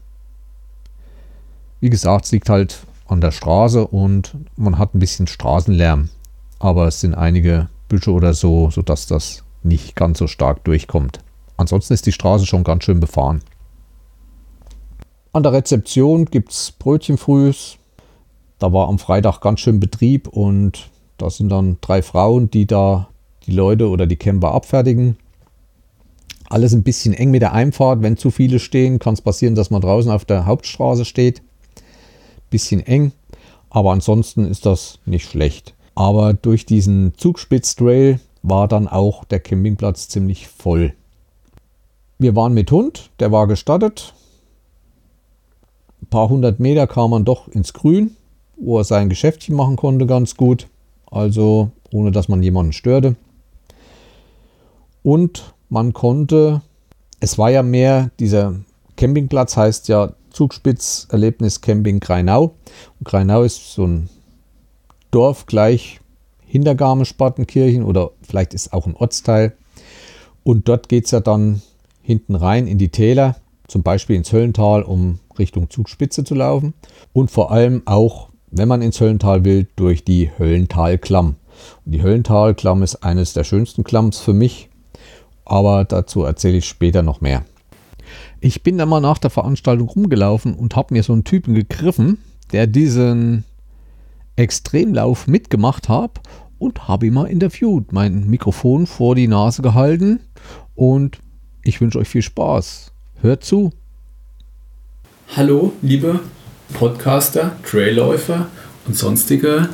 Wie gesagt, es liegt halt an der Straße und man hat ein bisschen Straßenlärm, aber es sind einige Büsche oder so, sodass das nicht ganz so stark durchkommt. Ansonsten ist die Straße schon ganz schön befahren. An der Rezeption gibt es Brötchenfrühs. Da war am Freitag ganz schön Betrieb und da sind dann drei Frauen, die da die Leute oder die Camper abfertigen. Alles ein bisschen eng mit der Einfahrt. Wenn zu viele stehen, kann es passieren, dass man draußen auf der Hauptstraße steht. Bisschen eng, aber ansonsten ist das nicht schlecht. Aber durch diesen Zugspitz-Trail war dann auch der Campingplatz ziemlich voll. Wir waren mit Hund, der war gestattet ein paar hundert Meter kam man doch ins Grün, wo er sein Geschäftchen machen konnte ganz gut. Also ohne dass man jemanden störte. Und man konnte, es war ja mehr, dieser Campingplatz heißt ja Zugspitz Erlebnis Camping Greinau. Und Greinau ist so ein Dorf gleich hinter Garmisch-Partenkirchen oder vielleicht ist auch ein Ortsteil. Und dort geht es ja dann hinten rein in die Täler, zum Beispiel ins Höllental, um Richtung Zugspitze zu laufen und vor allem auch, wenn man ins Höllental will, durch die Höllentalklamm. Und die Höllentalklamm ist eines der schönsten Klamms für mich, aber dazu erzähle ich später noch mehr. Ich bin dann mal nach der Veranstaltung rumgelaufen und habe mir so einen Typen gegriffen, der diesen Extremlauf mitgemacht hat und habe ihn mal interviewt, mein Mikrofon vor die Nase gehalten und ich wünsche euch viel Spaß. Hört zu. Hallo, liebe Podcaster, Trailläufer und sonstige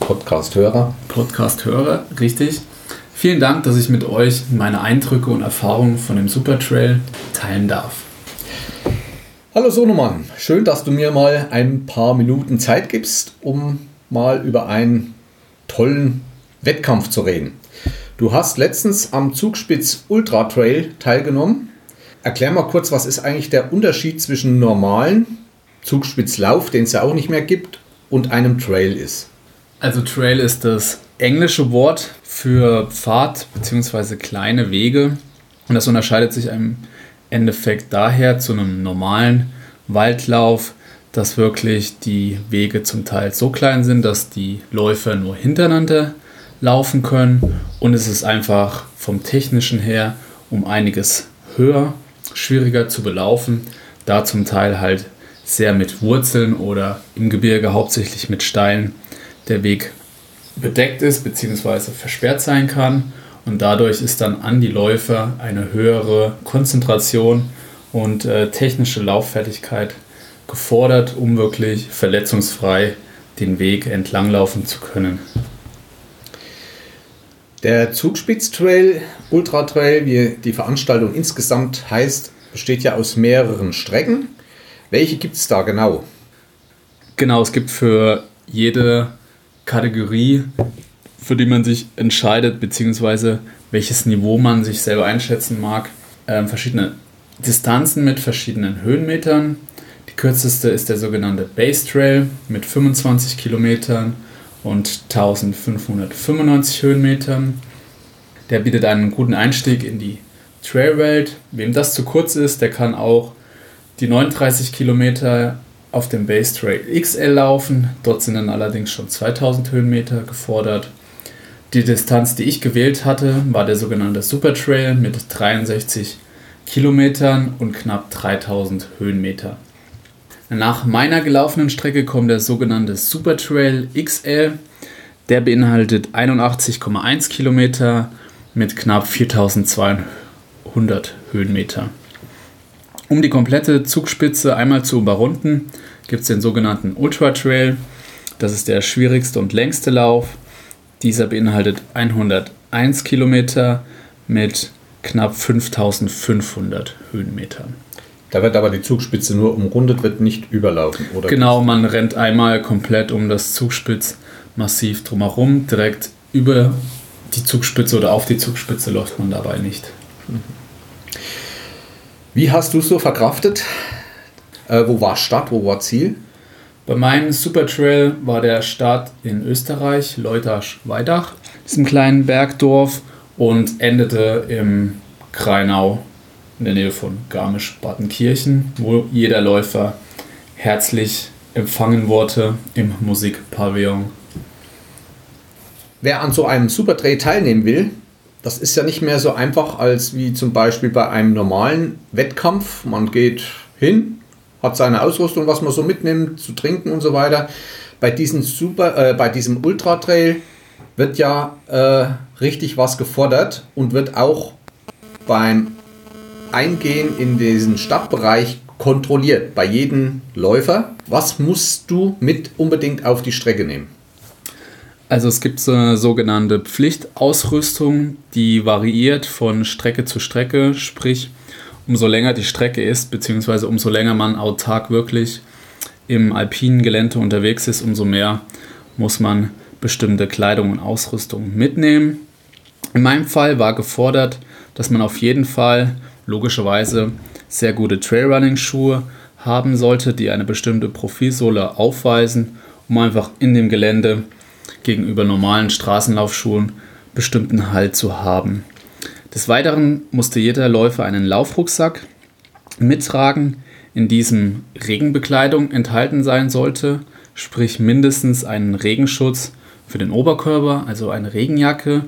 Podcast-Hörer. Podcast-Hörer, richtig. Vielen Dank, dass ich mit euch meine Eindrücke und Erfahrungen von dem Supertrail teilen darf. Hallo Sonomann, schön, dass du mir mal ein paar Minuten Zeit gibst, um mal über einen tollen Wettkampf zu reden. Du hast letztens am Zugspitz Ultra Trail teilgenommen Erklär mal kurz, was ist eigentlich der Unterschied zwischen normalen Zugspitzlauf, den es ja auch nicht mehr gibt, und einem Trail ist? Also Trail ist das englische Wort für Pfad bzw. kleine Wege. Und das unterscheidet sich im Endeffekt daher zu einem normalen Waldlauf, dass wirklich die Wege zum Teil so klein sind, dass die Läufer nur hintereinander laufen können. Und es ist einfach vom technischen her um einiges höher schwieriger zu belaufen, da zum Teil halt sehr mit Wurzeln oder im Gebirge hauptsächlich mit Steinen der Weg bedeckt ist bzw. versperrt sein kann und dadurch ist dann an die Läufer eine höhere Konzentration und äh, technische Lauffertigkeit gefordert, um wirklich verletzungsfrei den Weg entlanglaufen zu können. Der Zugspitztrail, Ultra Trail, wie die Veranstaltung insgesamt heißt, besteht ja aus mehreren Strecken. Welche gibt es da genau? Genau, es gibt für jede Kategorie, für die man sich entscheidet, beziehungsweise welches Niveau man sich selber einschätzen mag, äh, verschiedene Distanzen mit verschiedenen Höhenmetern. Die kürzeste ist der sogenannte Base Trail mit 25 Kilometern und 1595 Höhenmetern. Der bietet einen guten Einstieg in die Trailwelt. Wem das zu kurz ist, der kann auch die 39 Kilometer auf dem Base Trail XL laufen. Dort sind dann allerdings schon 2000 Höhenmeter gefordert. Die Distanz, die ich gewählt hatte, war der sogenannte Super Trail mit 63 Kilometern und knapp 3000 Höhenmeter. Nach meiner gelaufenen Strecke kommt der sogenannte Super Trail XL. Der beinhaltet 81,1 Kilometer mit knapp 4200 Höhenmeter. Um die komplette Zugspitze einmal zu überrunden, gibt es den sogenannten Ultra Trail. Das ist der schwierigste und längste Lauf. Dieser beinhaltet 101 Kilometer mit knapp 5500 Höhenmetern. Da wird aber die Zugspitze nur umrundet, wird nicht überlaufen, oder? Genau, man rennt einmal komplett um das Zugspitzmassiv drumherum. Direkt über die Zugspitze oder auf die Zugspitze läuft man dabei nicht. Wie hast du es so verkraftet? Äh, wo war Start, wo war Ziel? Bei meinem Supertrail war der Start in Österreich, Leutasch-Weidach, diesem kleinen Bergdorf und endete im Kreinau in der Nähe von Garmisch-Partenkirchen, wo jeder Läufer herzlich empfangen wurde im Musikpavillon. Wer an so einem Supertrail teilnehmen will, das ist ja nicht mehr so einfach als wie zum Beispiel bei einem normalen Wettkampf. Man geht hin, hat seine Ausrüstung, was man so mitnimmt, zu trinken und so weiter. Bei diesem Super, äh, bei diesem Ultra Trail wird ja äh, richtig was gefordert und wird auch beim Eingehen in diesen Stadtbereich kontrolliert bei jedem Läufer. Was musst du mit unbedingt auf die Strecke nehmen? Also es gibt so eine sogenannte Pflichtausrüstung, die variiert von Strecke zu Strecke, sprich umso länger die Strecke ist, beziehungsweise umso länger man autark wirklich im alpinen Gelände unterwegs ist, umso mehr muss man bestimmte Kleidung und Ausrüstung mitnehmen. In meinem Fall war gefordert, dass man auf jeden Fall logischerweise sehr gute Trailrunning-Schuhe haben sollte, die eine bestimmte Profilsohle aufweisen, um einfach in dem Gelände gegenüber normalen Straßenlaufschuhen bestimmten Halt zu haben. Des Weiteren musste jeder Läufer einen Laufrucksack mittragen, in diesem Regenbekleidung enthalten sein sollte, sprich mindestens einen Regenschutz für den Oberkörper, also eine Regenjacke.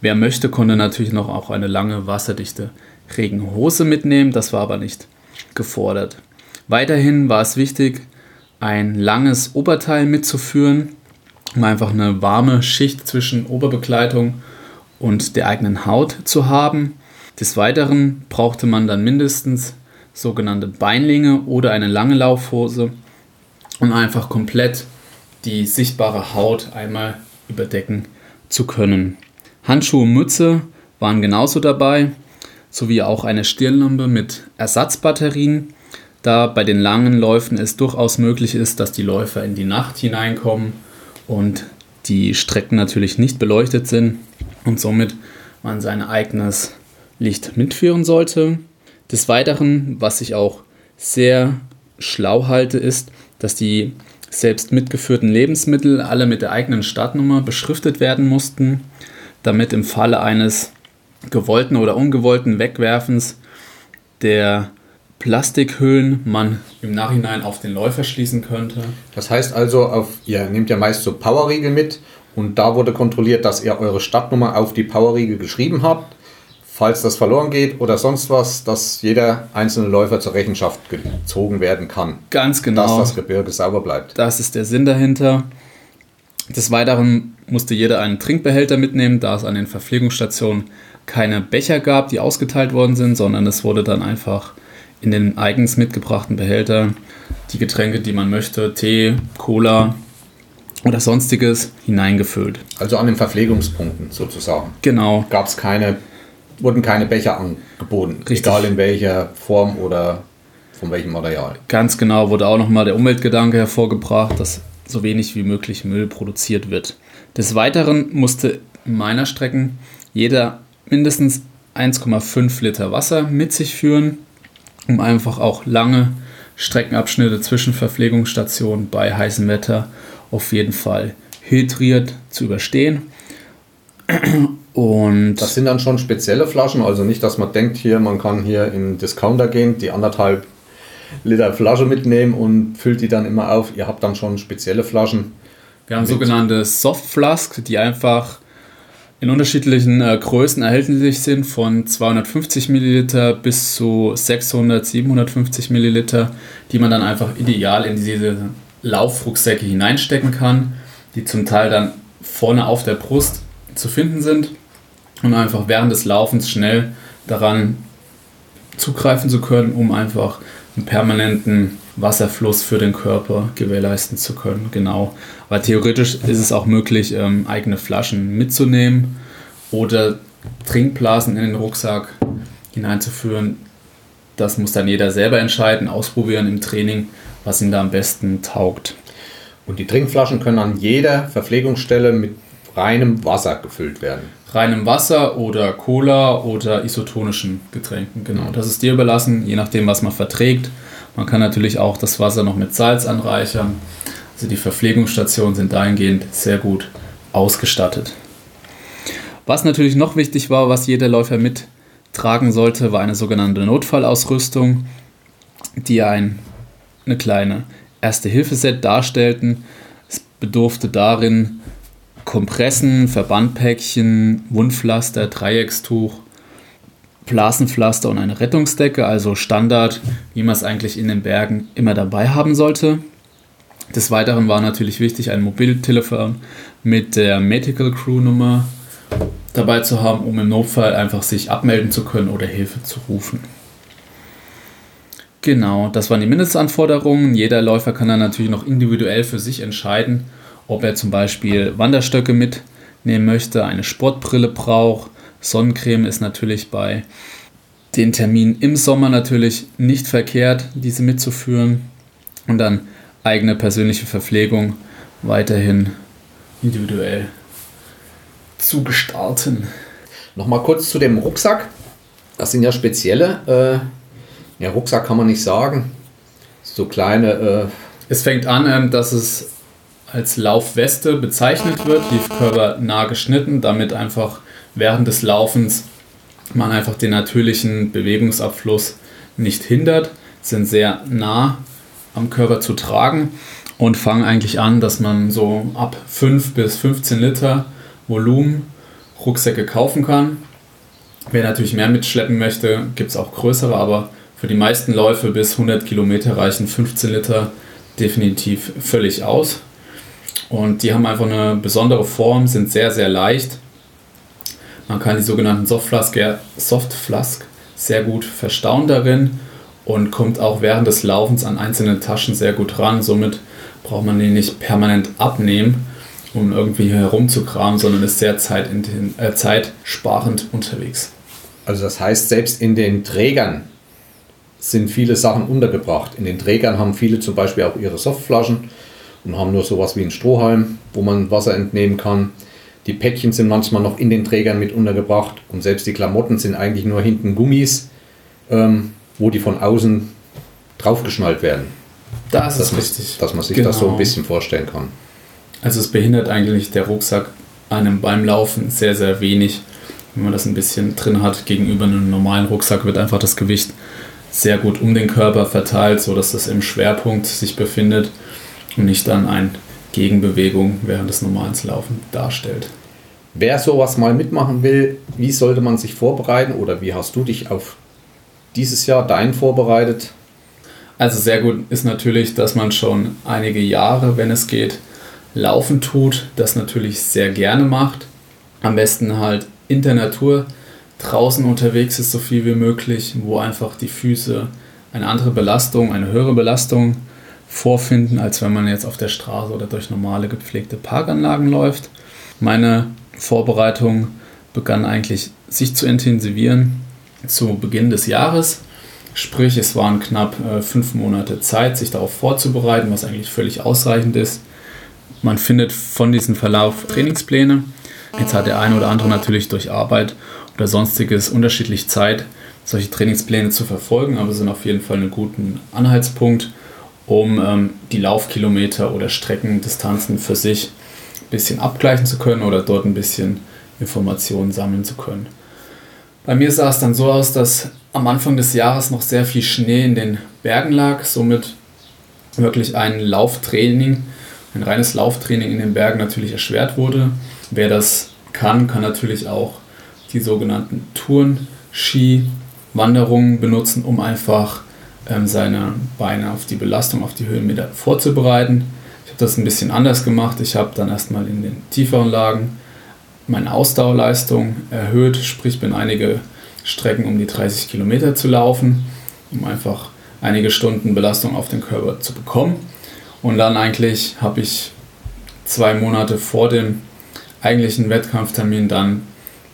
Wer möchte, konnte natürlich noch auch eine lange wasserdichte Regenhose mitnehmen, das war aber nicht gefordert. Weiterhin war es wichtig, ein langes Oberteil mitzuführen, um einfach eine warme Schicht zwischen Oberbekleidung und der eigenen Haut zu haben. Des Weiteren brauchte man dann mindestens sogenannte Beinlinge oder eine lange Laufhose, um einfach komplett die sichtbare Haut einmal überdecken zu können. Handschuhe und Mütze waren genauso dabei sowie auch eine Stirnlampe mit Ersatzbatterien, da bei den langen Läufen es durchaus möglich ist, dass die Läufer in die Nacht hineinkommen und die Strecken natürlich nicht beleuchtet sind und somit man sein eigenes Licht mitführen sollte. Des Weiteren, was ich auch sehr schlau halte, ist, dass die selbst mitgeführten Lebensmittel alle mit der eigenen Startnummer beschriftet werden mussten, damit im Falle eines gewollten oder ungewollten Wegwerfens der Plastikhüllen man im Nachhinein auf den Läufer schließen könnte. Das heißt also, auf, ihr nehmt ja meist so Powerriegel mit und da wurde kontrolliert, dass ihr eure Stadtnummer auf die Powerriegel geschrieben habt. Falls das verloren geht oder sonst was, dass jeder einzelne Läufer zur Rechenschaft gezogen werden kann. Ganz genau. Dass das Gebirge sauber bleibt. Das ist der Sinn dahinter. Des Weiteren musste jeder einen Trinkbehälter mitnehmen, da es an den Verpflegungsstationen keine Becher gab, die ausgeteilt worden sind, sondern es wurde dann einfach in den eigens mitgebrachten Behälter die Getränke, die man möchte, Tee, Cola oder sonstiges hineingefüllt. Also an den Verpflegungspunkten sozusagen. Genau. Gab es keine, wurden keine Becher angeboten, Richtig. egal in welcher Form oder von welchem Material. Ganz genau wurde auch nochmal der Umweltgedanke hervorgebracht, dass so wenig wie möglich Müll produziert wird. Des Weiteren musste in meiner Strecken jeder mindestens 1,5 Liter Wasser mit sich führen, um einfach auch lange Streckenabschnitte zwischen Verpflegungsstationen bei heißem Wetter auf jeden Fall hydriert zu überstehen. Und Das sind dann schon spezielle Flaschen, also nicht, dass man denkt, hier, man kann hier in den Discounter gehen, die anderthalb Liter Flasche mitnehmen und füllt die dann immer auf. Ihr habt dann schon spezielle Flaschen. Wir haben sogenannte Soft Flask, die einfach in unterschiedlichen äh, Größen erhältlich sind, von 250 Milliliter bis zu 600, 750 Milliliter, die man dann einfach ideal in diese Laufrucksäcke hineinstecken kann, die zum Teil dann vorne auf der Brust zu finden sind und einfach während des Laufens schnell daran zugreifen zu können, um einfach einen permanenten Wasserfluss für den Körper gewährleisten zu können. Genau. Aber theoretisch ist es auch möglich, ähm, eigene Flaschen mitzunehmen oder Trinkblasen in den Rucksack hineinzuführen. Das muss dann jeder selber entscheiden, ausprobieren im Training, was ihm da am besten taugt. Und die Trinkflaschen können an jeder Verpflegungsstelle mit reinem Wasser gefüllt werden. reinem Wasser oder Cola oder isotonischen Getränken. Genau, das ist dir überlassen, je nachdem, was man verträgt. Man kann natürlich auch das Wasser noch mit Salz anreichern. Also die Verpflegungsstationen sind dahingehend sehr gut ausgestattet. Was natürlich noch wichtig war, was jeder Läufer mittragen sollte, war eine sogenannte Notfallausrüstung, die ein, eine kleine Erste-Hilfe-Set darstellten. Es bedurfte darin Kompressen, Verbandpäckchen, Wundpflaster, Dreieckstuch, Blasenpflaster und eine Rettungsdecke, also Standard, wie man es eigentlich in den Bergen immer dabei haben sollte. Des Weiteren war natürlich wichtig, ein Mobiltelefon mit der Medical Crew Nummer dabei zu haben, um im Notfall einfach sich abmelden zu können oder Hilfe zu rufen. Genau, das waren die Mindestanforderungen. Jeder Läufer kann dann natürlich noch individuell für sich entscheiden, ob er zum Beispiel Wanderstöcke mitnehmen möchte, eine Sportbrille braucht. Sonnencreme ist natürlich bei den Terminen im Sommer natürlich nicht verkehrt, diese mitzuführen. Und dann eigene persönliche Verpflegung weiterhin individuell zu gestalten. Nochmal kurz zu dem Rucksack. Das sind ja spezielle. Äh, ja, Rucksack kann man nicht sagen. So kleine. Äh, Es fängt an, ähm, dass es als Laufweste bezeichnet wird, Liefkörper nah geschnitten, damit einfach während des Laufens man einfach den natürlichen Bewegungsabfluss nicht hindert, sind sehr nah am Körper zu tragen und fangen eigentlich an, dass man so ab 5 bis 15 Liter Volumen Rucksäcke kaufen kann. Wer natürlich mehr mitschleppen möchte, gibt es auch größere, aber für die meisten Läufe bis 100 Kilometer reichen 15 Liter definitiv völlig aus. Und die haben einfach eine besondere Form, sind sehr, sehr leicht. Man kann die sogenannten Softflask, Softflask sehr gut verstauen darin und kommt auch während des Laufens an einzelne Taschen sehr gut ran. Somit braucht man die nicht permanent abnehmen, um irgendwie herumzukramen, sondern ist sehr zeitinten- äh, zeitsparend unterwegs. also das heißt, selbst in den Trägern sind viele Sachen untergebracht. In den Trägern haben viele zum Beispiel auch ihre Softflaschen und haben nur sowas wie einen Strohhalm, wo man Wasser entnehmen kann. Die Päckchen sind manchmal noch in den Trägern mit untergebracht und selbst die Klamotten sind eigentlich nur hinten Gummis, ähm, wo die von außen draufgeschnallt werden. Das Dass ist man, richtig. dass man sich das so Genau. ein bisschen vorstellen kann. Also es behindert eigentlich der Rucksack einem beim Laufen sehr, sehr wenig. Wenn man das ein bisschen drin hat, gegenüber einem normalen Rucksack wird einfach das Gewicht sehr gut um den Körper verteilt, sodass das im Schwerpunkt sich befindet und nicht dann eine Gegenbewegung während des normalen Laufen darstellt. Wer sowas mal mitmachen will, wie sollte man sich vorbereiten oder wie hast du dich auf dieses Jahr dein vorbereitet? Also sehr gut ist natürlich, dass man schon einige Jahre, wenn es geht, laufen tut, das natürlich sehr gerne macht. Am besten halt in der Natur draußen unterwegs ist, so viel wie möglich, wo einfach die Füße eine andere Belastung, eine höhere Belastung vorfinden, als wenn man jetzt auf der Straße oder durch normale gepflegte Parkanlagen läuft. Meine Vorbereitung begann eigentlich sich zu intensivieren zu Beginn des Jahres. Sprich, es waren knapp äh, fünf Monate Zeit, sich darauf vorzubereiten, was eigentlich völlig ausreichend ist. Man findet von diesem Verlauf Trainingspläne. Jetzt hat der eine oder andere natürlich durch Arbeit oder sonstiges unterschiedlich Zeit, solche Trainingspläne zu verfolgen, aber sind auf jeden Fall einen guten Anhaltspunkt, um ähm, die Laufkilometer oder Streckendistanzen für sich ein bisschen abgleichen zu können oder dort ein bisschen Informationen sammeln zu können. Bei mir sah es dann so aus, dass am Anfang des Jahres noch sehr viel Schnee in den Bergen lag, somit wirklich ein Lauftraining, ein reines Lauftraining in den Bergen natürlich erschwert wurde. Wer das kann, kann natürlich auch die sogenannten Touren, Ski, Wanderungen benutzen, um einfach seine Beine auf die Belastung, auf die Höhenmeter vorzubereiten. Ich habe das ein bisschen anders gemacht. Ich habe dann erstmal in den tieferen Lagen meine Ausdauerleistung erhöht, sprich bin einige Strecken um die 30 Kilometer zu laufen, um einfach einige Stunden Belastung auf den Körper zu bekommen. Und dann eigentlich habe ich zwei Monate vor dem eigentlichen Wettkampftermin dann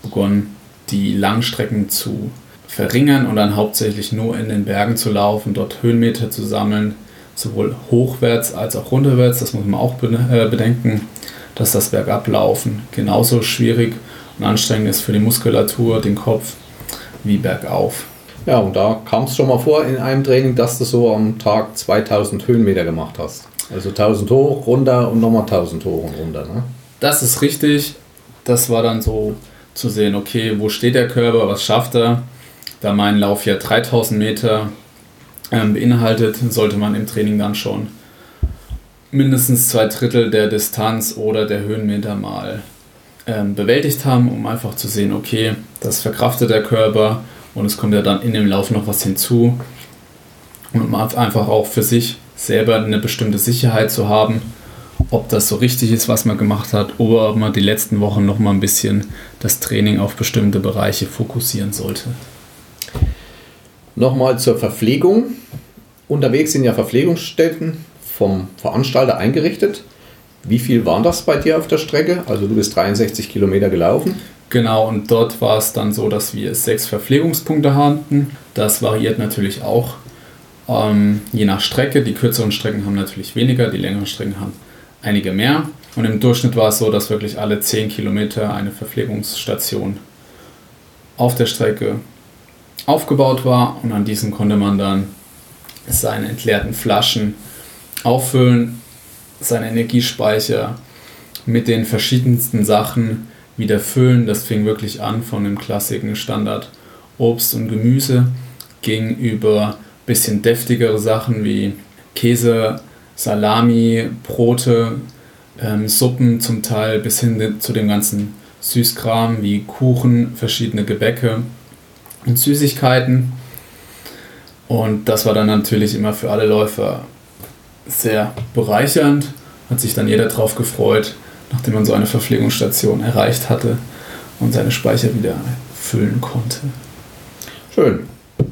begonnen, die Langstrecken zu verringern und dann hauptsächlich nur in den Bergen zu laufen, dort Höhenmeter zu sammeln, sowohl hochwärts als auch runterwärts. Das muss man auch äh, bedenken, dass das Bergablaufen genauso schwierig und anstrengend ist für die Muskulatur, den Kopf wie bergauf. Ja, und da kam es schon mal vor in einem Training, dass du so am Tag 2000 Höhenmeter gemacht hast. Also 1000 hoch, runter und nochmal 1000 hoch und runter. Ne? Das ist richtig. Das war dann so zu sehen, okay, wo steht der Körper, was schafft er. Da mein Lauf ja 3000 Meter ähm, beinhaltet, sollte man im Training dann schon mindestens zwei Drittel der Distanz oder der Höhenmeter mal ähm, bewältigt haben, um einfach zu sehen, okay, das verkraftet der Körper und es kommt ja dann in dem Lauf noch was hinzu. Und um einfach auch für sich selber eine bestimmte Sicherheit zu haben, ob das so richtig ist, was man gemacht hat, oder ob man die letzten Wochen noch mal ein bisschen das Training auf bestimmte Bereiche fokussieren sollte. Nochmal zur Verpflegung. Unterwegs sind ja Verpflegungsstätten vom Veranstalter eingerichtet. Wie viel waren das bei dir auf der Strecke? Also du bist 63 Kilometer gelaufen. Genau, und dort war es dann so, dass wir sechs Verpflegungspunkte hatten. Das variiert natürlich auch ähm, je nach Strecke. Die kürzeren Strecken haben natürlich weniger, die längeren Strecken haben einige mehr. Und im Durchschnitt war es so, dass wirklich alle 10 Kilometer eine Verpflegungsstation auf der Strecke aufgebaut war. Und an diesen konnte man dann seine entleerten Flaschen auffüllen, seinen Energiespeicher mit den verschiedensten Sachen wieder füllen. Das fing wirklich an von dem klassischen Standard Obst und Gemüse, ging über bisschen deftigere Sachen wie Käse, Salami, Brote, ähm, Suppen zum Teil bis hin zu dem ganzen Süßkram wie Kuchen, verschiedene Gebäcke und Süßigkeiten. Und das war dann natürlich immer für alle Läufer sehr bereichernd. Hat sich dann jeder drauf gefreut, nachdem man so eine Verpflegungsstation erreicht hatte und seine Speicher wieder füllen konnte. Schön.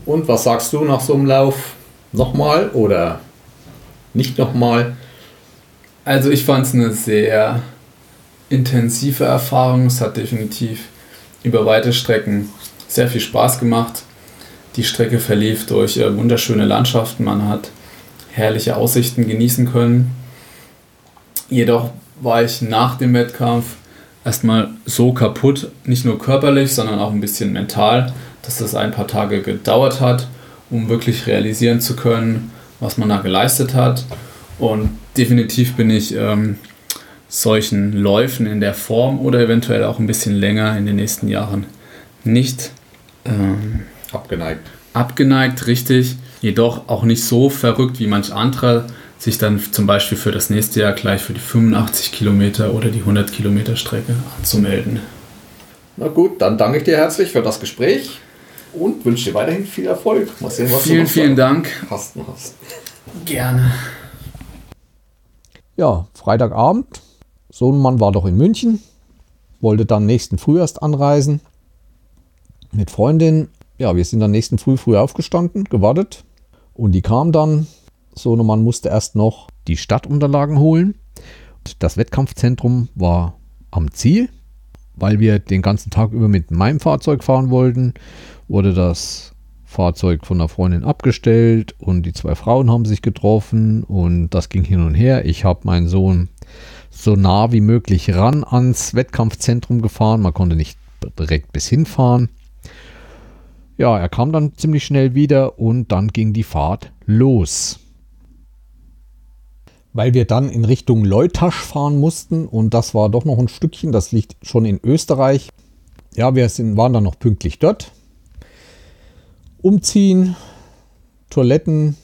Und was sagst du nach so einem Lauf? Nochmal oder nicht nochmal? Also ich fand es eine sehr intensive Erfahrung. Es hat definitiv über weite Strecken sehr viel Spaß gemacht. Die Strecke verlief durch äh, wunderschöne Landschaften. Man hat herrliche Aussichten genießen können. Jedoch war ich nach dem Wettkampf erstmal so kaputt, nicht nur körperlich, sondern auch ein bisschen mental, dass es ein paar Tage gedauert hat, um wirklich realisieren zu können, was man da geleistet hat. Und definitiv bin ich ähm, solchen Läufen in der Form oder eventuell auch ein bisschen länger in den nächsten Jahren nicht ähm, abgeneigt. Abgeneigt, richtig. Jedoch auch nicht so verrückt wie manch anderer, sich dann zum Beispiel für das nächste Jahr gleich für die 85 Kilometer oder die 100 Kilometer Strecke anzumelden. Na gut, dann danke ich dir herzlich für das Gespräch und wünsche dir weiterhin viel Erfolg. Mal sehen, was vielen, du vielen Dank. Hast hast. Gerne. Ja, Freitagabend. Sohnemann war doch in München, wollte dann nächsten Früh erst anreisen mit Freundin. Ja, wir sind dann nächsten Früh früh aufgestanden, gewartet und die kam dann Sohnemann musste erst noch die Stadtunterlagen holen. Das Wettkampfzentrum war am Ziel, weil wir den ganzen Tag über mit meinem Fahrzeug fahren wollten, wurde das Fahrzeug von der Freundin abgestellt und die zwei Frauen haben sich getroffen und das ging hin und her. Ich habe meinen Sohn so nah wie möglich ran ans Wettkampfzentrum gefahren. Man konnte nicht direkt bis hinfahren. Ja, er kam dann ziemlich schnell wieder und dann ging die Fahrt los. Weil wir dann in Richtung Leutasch fahren mussten und das war doch noch ein Stückchen, das liegt schon in Österreich. Ja, wir sind, waren dann noch pünktlich dort. Umziehen, Toilettengang,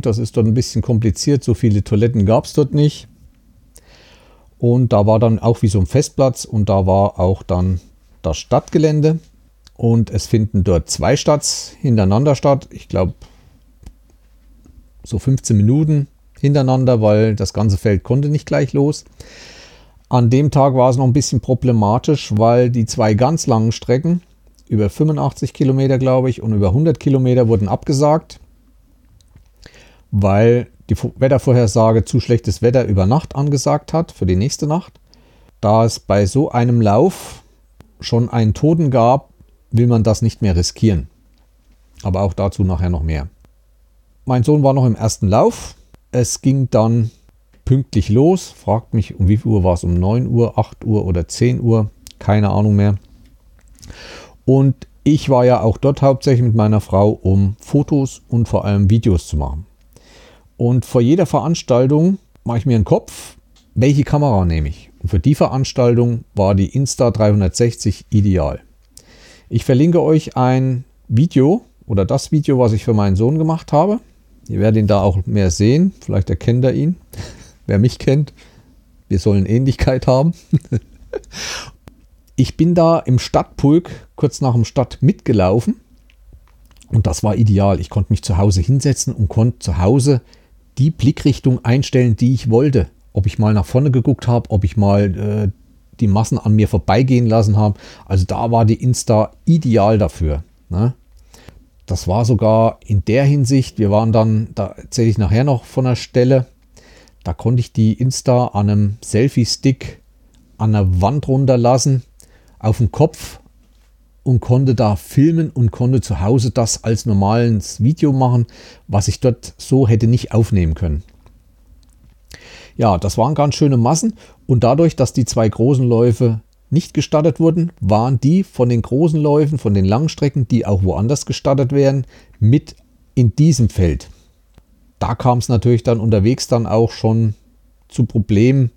das ist dort ein bisschen kompliziert, so viele Toiletten gab es dort nicht. Und da war dann auch wie so ein Festplatz und da war auch dann das Stadtgelände. Und es finden dort zwei Starts hintereinander statt. Ich glaube, so 15 Minuten hintereinander, weil das ganze Feld konnte nicht gleich los. An dem Tag war es noch ein bisschen problematisch, weil die zwei ganz langen Strecken, über 85 Kilometer glaube ich und über 100 Kilometer wurden abgesagt, weil die Wettervorhersage zu schlechtes Wetter über Nacht angesagt hat für die nächste Nacht. Da es bei so einem Lauf schon einen Toten gab, will man das nicht mehr riskieren. Aber auch dazu nachher noch mehr. Mein Sohn war noch im ersten Lauf. Es ging dann pünktlich los. Fragt mich, um wie viel Uhr war es? Um 9 Uhr, 8 Uhr oder 10 Uhr? Keine Ahnung mehr. Und ich war ja auch dort hauptsächlich mit meiner Frau, um Fotos und vor allem Videos zu machen. Und vor jeder Veranstaltung mache ich mir einen Kopf, welche Kamera nehme ich. Und für die Veranstaltung war die Insta360 ideal. Ich verlinke euch ein Video oder das Video, was ich für meinen Sohn gemacht habe. Ihr werdet ihn da auch mehr sehen. Vielleicht erkennt er ihn. Wer mich kennt, wir sollen Ähnlichkeit haben. ich bin da im Stadtpulk kurz nach dem Stadt mitgelaufen und das war ideal. Ich konnte mich zu Hause hinsetzen und konnte zu Hause die Blickrichtung einstellen, die ich wollte. Ob ich mal nach vorne geguckt habe, ob ich mal äh, die Massen an mir vorbeigehen lassen haben. Also da war die Insta ideal dafür. Ne? Das war sogar in der Hinsicht, wir waren dann, da erzähle ich nachher noch von der Stelle, da konnte ich die Insta an einem Selfie-Stick an der Wand runterlassen, auf dem Kopf und konnte da filmen und konnte zu Hause das als normales Video machen, was ich dort so hätte nicht aufnehmen können. Ja, das waren ganz schöne Massen und dadurch, dass die zwei großen Läufe nicht gestartet wurden, waren die von den großen Läufen, von den Langstrecken, die auch woanders gestartet werden, mit in diesem Feld. Da kam es natürlich dann unterwegs dann auch schon zu Problemen,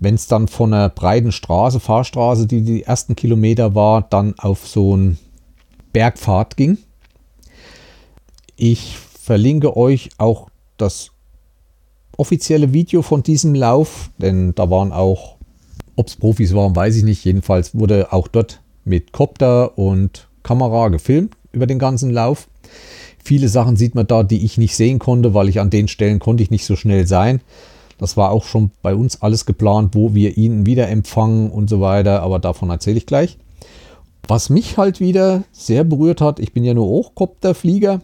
wenn es dann von einer breiten Straße, Fahrstraße, die die ersten Kilometer war, dann auf so einen Bergpfad ging. Ich verlinke euch auch das offizielle Video von diesem Lauf, denn da waren auch, ob es Profis waren, weiß ich nicht. Jedenfalls wurde auch dort mit Copter und Kamera gefilmt über den ganzen Lauf. Viele Sachen sieht man da, die ich nicht sehen konnte, weil ich an den Stellen konnte ich nicht so schnell sein. Das war auch schon bei uns alles geplant, wo wir ihn wieder empfangen und so weiter, aber davon erzähle ich gleich. Was mich halt wieder sehr berührt hat, ich bin ja nur Hochkopterflieger,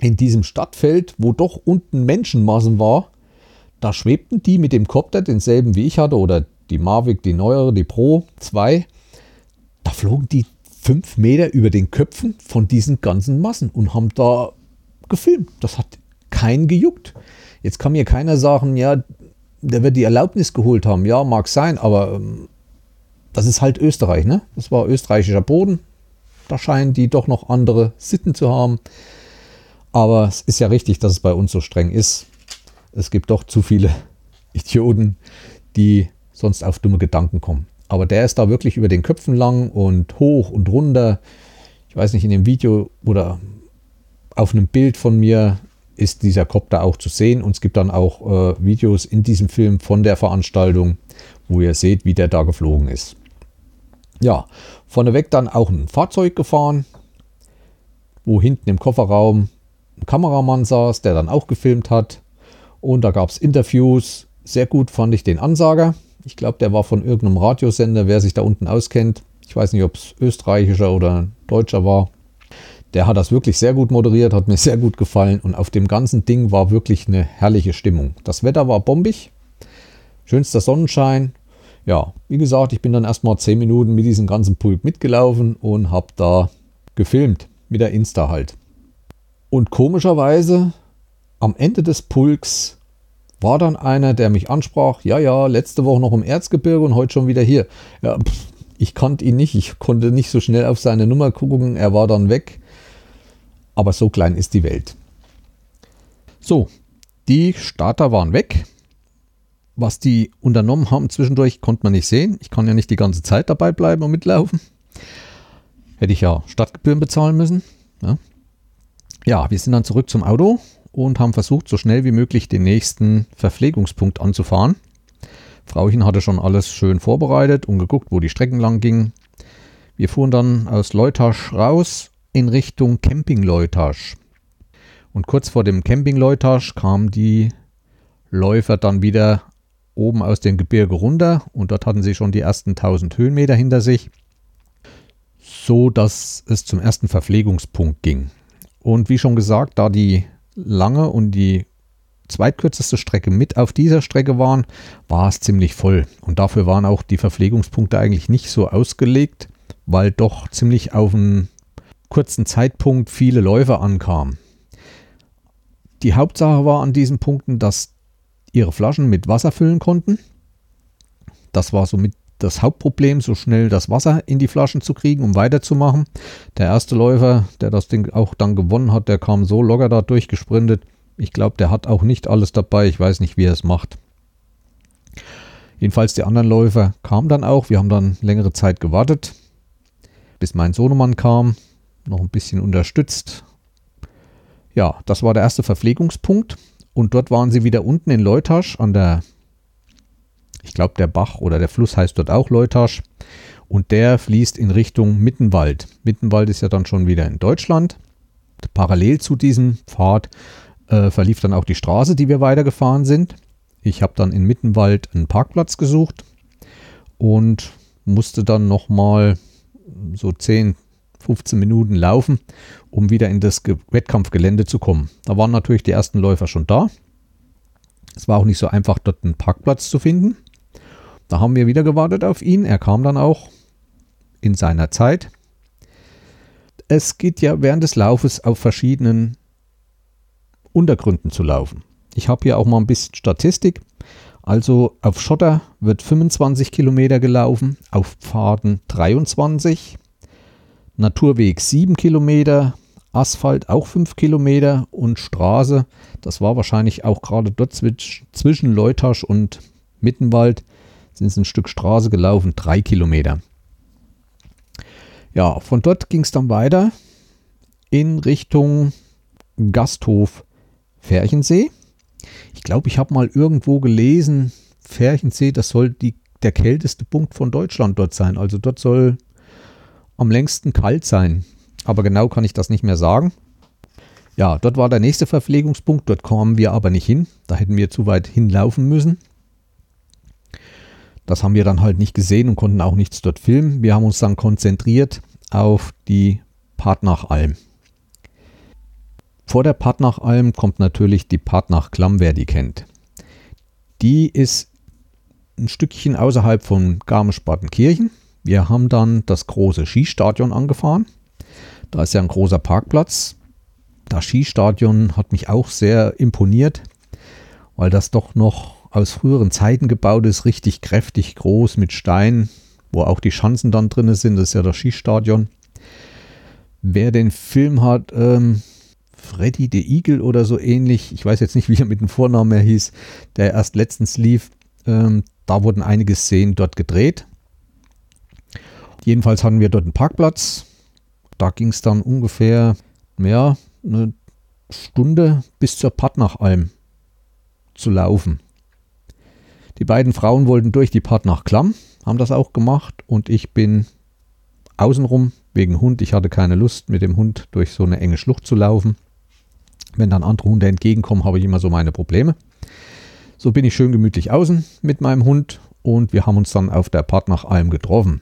in diesem Stadtfeld, wo doch unten Menschenmassen war, da schwebten die mit dem Copter, denselben wie ich hatte, oder die Mavic, die neuere, die Pro 2, da flogen die fünf Meter über den Köpfen von diesen ganzen Massen und haben da gefilmt. Das hat keinen gejuckt. Jetzt kann mir keiner sagen, ja, der wird die Erlaubnis geholt haben. Ja, mag sein, aber ähm, das ist halt Österreich, ne? Das war österreichischer Boden. Da scheinen die doch noch andere Sitten zu haben. Aber es ist ja richtig, dass es bei uns so streng ist. Es gibt doch zu viele Idioten, die sonst auf dumme Gedanken kommen. Aber der ist da wirklich über den Köpfen lang und hoch und runter. Ich weiß nicht, in dem Video oder auf einem Bild von mir ist dieser Kopter auch zu sehen. Und es gibt dann auch äh, Videos in diesem Film von der Veranstaltung, wo ihr seht, wie der da geflogen ist. Ja, vorneweg dann auch ein Fahrzeug gefahren, wo hinten im Kofferraum Kameramann saß, der dann auch gefilmt hat. Und da gab es Interviews. Sehr gut fand ich den Ansager. Ich glaube, der war von irgendeinem Radiosender, wer sich da unten auskennt. Ich weiß nicht, ob es österreichischer oder deutscher war. Der hat das wirklich sehr gut moderiert, hat mir sehr gut gefallen und auf dem ganzen Ding war wirklich eine herrliche Stimmung. Das Wetter war bombig, schönster Sonnenschein. Ja, wie gesagt, ich bin dann erstmal 10 Minuten mit diesem ganzen Pulk mitgelaufen und habe da gefilmt mit der Insta halt. Und komischerweise am Ende des Pulks war dann einer, der mich ansprach, ja, ja, letzte Woche noch im Erzgebirge und heute schon wieder hier. Ja, ich kannte ihn nicht, ich konnte nicht so schnell auf seine Nummer gucken, er war dann weg. Aber so klein ist die Welt. So, die Starter waren weg. Was die unternommen haben zwischendurch, konnte man nicht sehen. Ich kann ja nicht die ganze Zeit dabei bleiben und mitlaufen. Hätte ich ja Stadtgebühren bezahlen müssen. Ja. Ja, wir sind dann zurück zum Auto und haben versucht, so schnell wie möglich den nächsten Verpflegungspunkt anzufahren. Frauchen hatte schon alles schön vorbereitet und geguckt, wo die Strecken lang gingen. Wir fuhren dann aus Leutasch raus in Richtung Camping Leutasch. Und kurz vor dem Camping Leutasch kamen die Läufer dann wieder oben aus dem Gebirge runter und dort hatten sie schon die ersten 1000 Höhenmeter hinter sich, so dass es zum ersten Verpflegungspunkt ging. Und wie schon gesagt, da die lange und die zweitkürzeste Strecke mit auf dieser Strecke waren, war es ziemlich voll. Und dafür waren auch die Verpflegungspunkte eigentlich nicht so ausgelegt, weil doch ziemlich auf einen kurzen Zeitpunkt viele Läufer ankamen. Die Hauptsache war an diesen Punkten, dass ihre Flaschen mit Wasser füllen konnten. Das war somit das Hauptproblem, so schnell das Wasser in die Flaschen zu kriegen, um weiterzumachen. Der erste Läufer, der das Ding auch dann gewonnen hat, der kam so locker da durchgesprintet. Ich glaube, der hat auch nicht alles dabei. Ich weiß nicht, wie er es macht. Jedenfalls die anderen Läufer kamen dann auch. Wir haben dann längere Zeit gewartet, bis mein Sohnemann kam, noch ein bisschen unterstützt. Ja, das war der erste Verpflegungspunkt. Und dort waren sie wieder unten in Leutasch an der ich glaube, der Bach oder der Fluss heißt dort auch Leutasch. Und der fließt in Richtung Mittenwald. Mittenwald ist ja dann schon wieder in Deutschland. Parallel zu diesem Pfad äh, verlief dann auch die Straße, die wir weitergefahren sind. Ich habe dann in Mittenwald einen Parkplatz gesucht und musste dann nochmal so 10, 15 Minuten laufen, um wieder in das Wettkampfgelände zu kommen. Da waren natürlich die ersten Läufer schon da. Es war auch nicht so einfach, dort einen Parkplatz zu finden. Da haben wir wieder gewartet auf ihn. Er kam dann auch in seiner Zeit. Es geht ja während des Laufes auf verschiedenen Untergründen zu laufen. Ich habe hier auch mal ein bisschen Statistik. Also auf Schotter wird 25 Kilometer gelaufen, auf Pfaden 23, Naturweg 7 Kilometer, Asphalt auch 5 Kilometer und Straße, das war wahrscheinlich auch gerade dort zwischen Leutasch und Mittenwald, sind es ein Stück Straße gelaufen, drei Kilometer. Ja, von dort ging es dann weiter in Richtung Gasthof Ferchensee. Ich glaube, ich habe mal irgendwo gelesen, Ferchensee, das soll die, der kälteste Punkt von Deutschland dort sein. Also dort soll am längsten kalt sein. Aber genau kann ich das nicht mehr sagen. Ja, dort war der nächste Verpflegungspunkt. Dort kamen wir aber nicht hin. Da hätten wir zu weit hinlaufen müssen. Das haben wir dann halt nicht gesehen und konnten auch nichts dort filmen. Wir haben uns dann konzentriert auf die Partnachalm. Vor der Partnachalm kommt natürlich die Partnach-Klamm, wer die kennt. Die ist ein Stückchen außerhalb von Garmisch-Partenkirchen. Wir haben dann das große Skistadion angefahren. Da ist ja ein großer Parkplatz. Das Skistadion hat mich auch sehr imponiert, weil das doch noch aus früheren Zeiten gebaut ist, richtig kräftig groß mit Stein, wo auch die Schanzen dann drin sind. Das ist ja das Skistadion. Wer den Film hat, ähm, Freddy the Eagle oder so ähnlich, ich weiß jetzt nicht, wie er mit dem Vornamen er hieß, der erst letztens lief, ähm, da wurden einige Szenen dort gedreht. Jedenfalls hatten wir dort einen Parkplatz. Da ging es dann ungefähr, ja, eine Stunde bis zur Partnachalm zu laufen. Die beiden Frauen wollten durch die Part nach Klamm, haben das auch gemacht und ich bin außenrum wegen Hund. Ich hatte keine Lust, mit dem Hund durch so eine enge Schlucht zu laufen. Wenn dann andere Hunde entgegenkommen, habe ich immer so meine Probleme. So bin ich schön gemütlich außen mit meinem Hund und wir haben uns dann auf der Part nach Alm getroffen.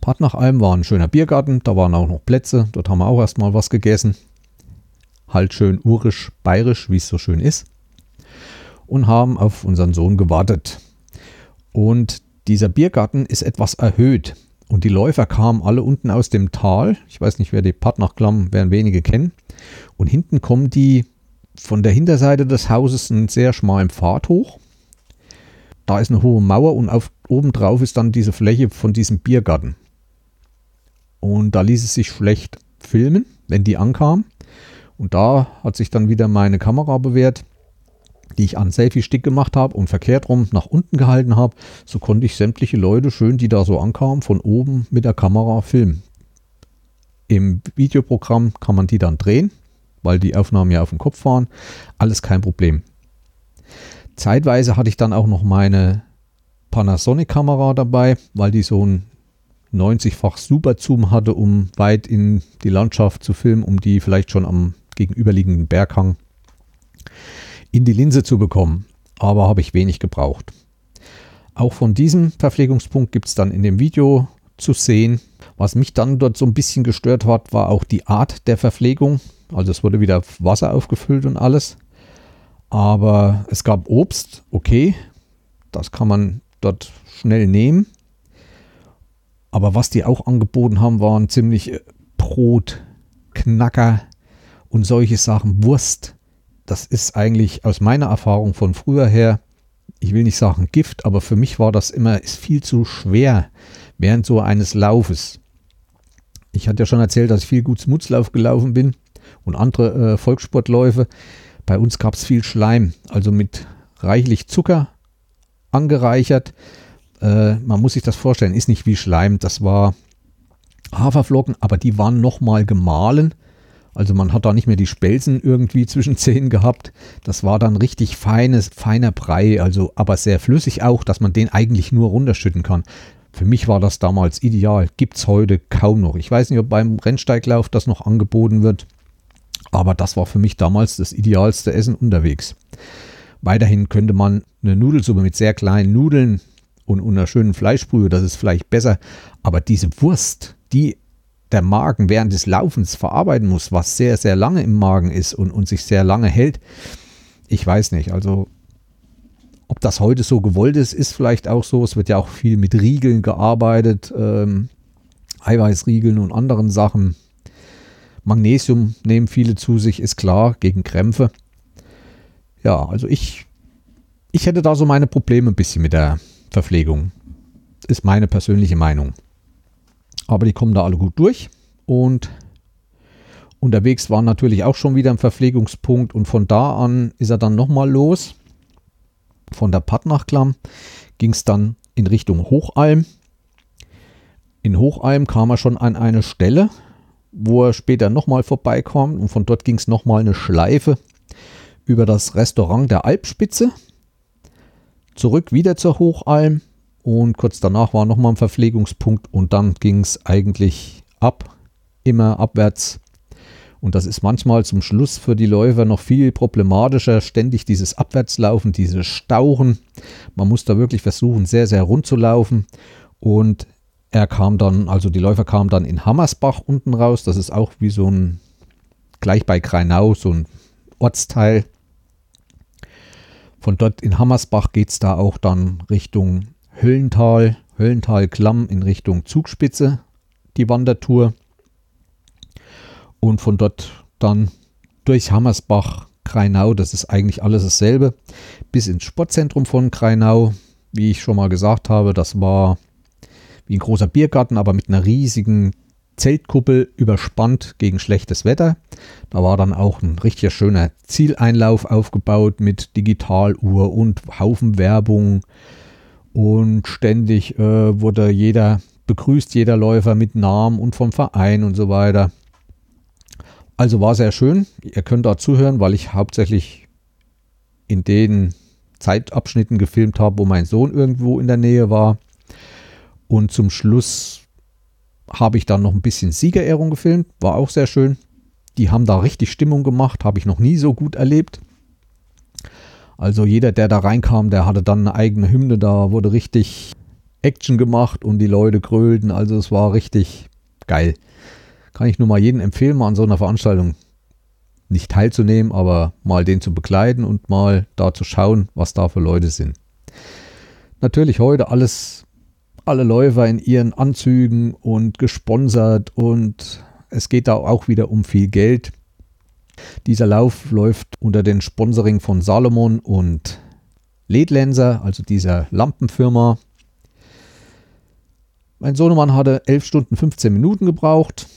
Bad nach Alm war ein schöner Biergarten, da waren auch noch Plätze, dort haben wir auch erstmal was gegessen. Halt schön urisch, bayerisch, wie es so schön ist. Und haben auf unseren Sohn gewartet. Und dieser Biergarten ist etwas erhöht. Und die Läufer kamen alle unten aus dem Tal. Ich weiß nicht, wer die Partnachklamm, werden wenige kennen. Und hinten kommen die von der Hinterseite des Hauses einen sehr schmalen Pfad hoch. Da ist eine hohe Mauer und auf, oben drauf ist dann diese Fläche von diesem Biergarten. Und da ließ es sich schlecht filmen, wenn die ankam. Und da hat sich dann wieder meine Kamera bewährt, die ich an Selfie-Stick gemacht habe und verkehrt rum nach unten gehalten habe. So konnte ich sämtliche Leute schön, die da so ankamen, von oben mit der Kamera filmen. Im Videoprogramm kann man die dann drehen, weil die Aufnahmen ja auf dem Kopf waren. Alles kein Problem. Zeitweise hatte ich dann auch noch meine Panasonic-Kamera dabei, weil die so ein 90-fach Super-Zoom hatte, um weit in die Landschaft zu filmen, um die vielleicht schon am gegenüberliegenden Berghang in die Linse zu bekommen. Aber habe ich wenig gebraucht. Auch von diesem Verpflegungspunkt gibt es dann in dem Video zu sehen. Was mich dann dort so ein bisschen gestört hat, war auch die Art der Verpflegung. Also es wurde wieder Wasser aufgefüllt und alles. Aber es gab Obst, okay. Das kann man dort schnell nehmen. Aber was die auch angeboten haben, waren ziemlich äh, Brot, Knacker und solche Sachen, Wurst. Das ist eigentlich aus meiner Erfahrung von früher her, ich will nicht sagen Gift, aber für mich war das immer ist viel zu schwer während so eines Laufes. Ich hatte ja schon erzählt, dass ich viel gut Smutzlauf gelaufen bin und andere äh, Volkssportläufe. Bei uns gab es viel Schleim, also mit reichlich Zucker angereichert äh, man muss sich das vorstellen, ist nicht wie Schleim. Das war Haferflocken, aber die waren nochmal gemahlen. Also man hat da nicht mehr die Spelzen irgendwie zwischen Zähnen gehabt. Das war dann richtig feines, feiner Brei, also aber sehr flüssig auch, dass man den eigentlich nur runterschütten kann. Für mich war das damals ideal. Gibt es heute kaum noch. Ich weiß nicht, ob beim Rennsteiglauf das noch angeboten wird. Aber das war für mich damals das idealste Essen unterwegs. Weiterhin könnte man eine Nudelsuppe mit sehr kleinen Nudeln und, einer schönen Fleischbrühe, das ist vielleicht besser. Aber diese Wurst, die der Magen während des Laufens verarbeiten muss, was sehr, sehr lange im Magen ist und, und sich sehr lange hält, ich weiß nicht. Also ob das heute so gewollt ist, ist vielleicht auch so. Es wird ja auch viel mit Riegeln gearbeitet, ähm, Eiweißriegeln und anderen Sachen. Magnesium nehmen viele zu sich, ist klar, gegen Krämpfe. Ja, also ich, ich hätte da so meine Probleme ein bisschen mit der, Verpflegung. Ist meine persönliche Meinung. Aber die kommen da alle gut durch. Und unterwegs war natürlich auch schon wieder ein Verpflegungspunkt. Und von da an ist er dann nochmal los. Von der Pattnachklamm ging es dann in Richtung Hochalm. In Hochalm kam er schon an eine Stelle, wo er später nochmal vorbeikommt. Und von dort ging es nochmal eine Schleife über das Restaurant der Alpspitze. Zurück wieder zur Hochalm und kurz danach war nochmal ein Verpflegungspunkt und dann ging es eigentlich ab, immer abwärts. Und das ist manchmal zum Schluss für die Läufer noch viel problematischer, ständig dieses Abwärtslaufen, dieses Stauchen. Man muss da wirklich versuchen, sehr, sehr rund zu laufen. Und er kam dann, also die Läufer kamen dann in Hammersbach unten raus. Das ist auch wie so ein, gleich bei Kreinau, so ein Ortsteil. Von dort in Hammersbach geht es da auch dann Richtung Höllental, Höllental-Klamm in Richtung Zugspitze, die Wandertour. Und von dort dann durch Hammersbach, Kreinau, das ist eigentlich alles dasselbe, bis ins Sportzentrum von Kreinau. Wie ich schon mal gesagt habe, das war wie ein großer Biergarten, aber mit einer riesigen Zeltkuppel überspannt gegen schlechtes Wetter. Da war dann auch ein richtig schöner Zieleinlauf aufgebaut mit Digitaluhr und Haufen Werbung. Und ständig äh, wurde jeder begrüßt, jeder Läufer mit Namen und vom Verein und so weiter. Also war sehr schön. Ihr könnt da zuhören, weil ich hauptsächlich in den Zeitabschnitten gefilmt habe, wo mein Sohn irgendwo in der Nähe war. Und zum Schluss habe ich dann noch ein bisschen Siegerehrung gefilmt, war auch sehr schön. Die haben da richtig Stimmung gemacht, habe ich noch nie so gut erlebt. Also jeder, der da reinkam, der hatte dann eine eigene Hymne, da wurde richtig Action gemacht und die Leute grölten. Also es war richtig geil. Kann ich nur mal jedem empfehlen, mal an so einer Veranstaltung nicht teilzunehmen, aber mal den zu begleiten und mal da zu schauen, was da für Leute sind. Natürlich heute alles, alle Läufer in ihren Anzügen und gesponsert und es geht da auch wieder um viel Geld. Dieser Lauf läuft unter den Sponsoring von Salomon und Ledlenser, also dieser Lampenfirma. Mein Sohnemann hatte 11 Stunden 15 Minuten gebraucht.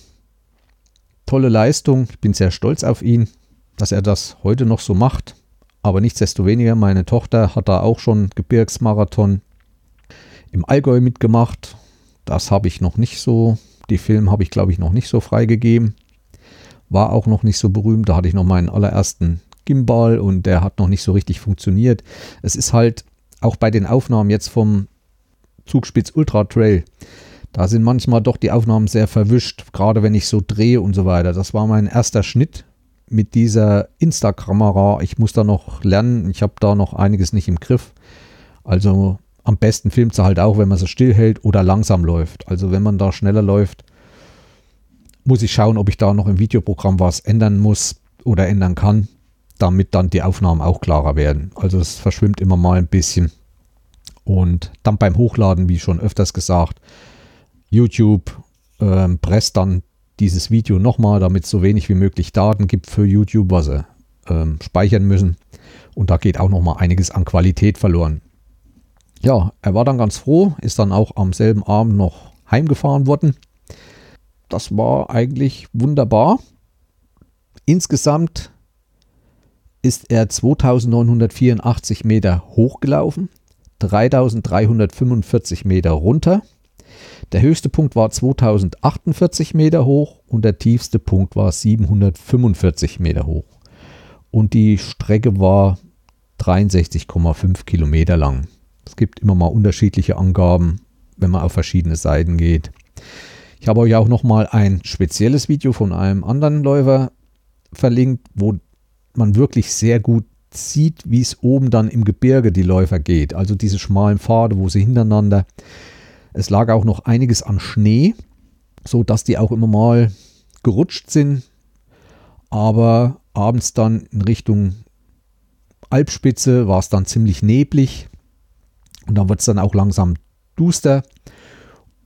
Tolle Leistung. Ich bin sehr stolz auf ihn, dass er das heute noch so macht. Aber nichtsdestoweniger, meine Tochter hat da auch schon Gebirgsmarathon im Allgäu mitgemacht. Das habe ich noch nicht so. Die Film habe ich, glaube ich, noch nicht so freigegeben war auch noch nicht so berühmt. Da hatte ich noch meinen allerersten Gimbal und der hat noch nicht so richtig funktioniert. Es ist halt auch bei den Aufnahmen jetzt vom Zugspitz Ultra Trail. Da sind manchmal doch die Aufnahmen sehr verwischt, gerade wenn ich so drehe und so weiter. Das war mein erster Schnitt mit dieser Insta-Kamera. Ich muss da noch lernen. Ich habe da noch einiges nicht im Griff. Also am besten filmt sie halt auch, wenn man sie stillhält oder langsam läuft. Also wenn man da schneller läuft, muss ich schauen, ob ich da noch im Videoprogramm was ändern muss oder ändern kann, damit dann die Aufnahmen auch klarer werden. Also es verschwimmt immer mal ein bisschen. Und dann beim Hochladen, wie schon öfters gesagt, YouTube ähm, presst dann dieses Video nochmal, damit es so wenig wie möglich Daten gibt für YouTube, was sie ähm, speichern müssen. Und da geht auch nochmal einiges an Qualität verloren. Ja, er war dann ganz froh, ist dann auch am selben Abend noch heimgefahren worden das war eigentlich wunderbar. Insgesamt ist er 2984 Meter hochgelaufen, 3345 Meter runter. Der höchste Punkt war 2048 Meter hoch und der tiefste Punkt war 745 Meter hoch. Und die Strecke war 63,5 Kilometer lang. Es gibt immer mal unterschiedliche Angaben, wenn man auf verschiedene Seiten geht. Ich habe euch auch noch mal ein spezielles Video von einem anderen Läufer verlinkt, wo man wirklich sehr gut sieht, wie es oben dann im Gebirge die Läufer geht. Also diese schmalen Pfade, wo sie hintereinander. Es lag auch noch einiges an Schnee, so dass die auch immer mal gerutscht sind. Aber abends dann in Richtung Alpspitze war es dann ziemlich neblig und dann wird es dann auch langsam duster.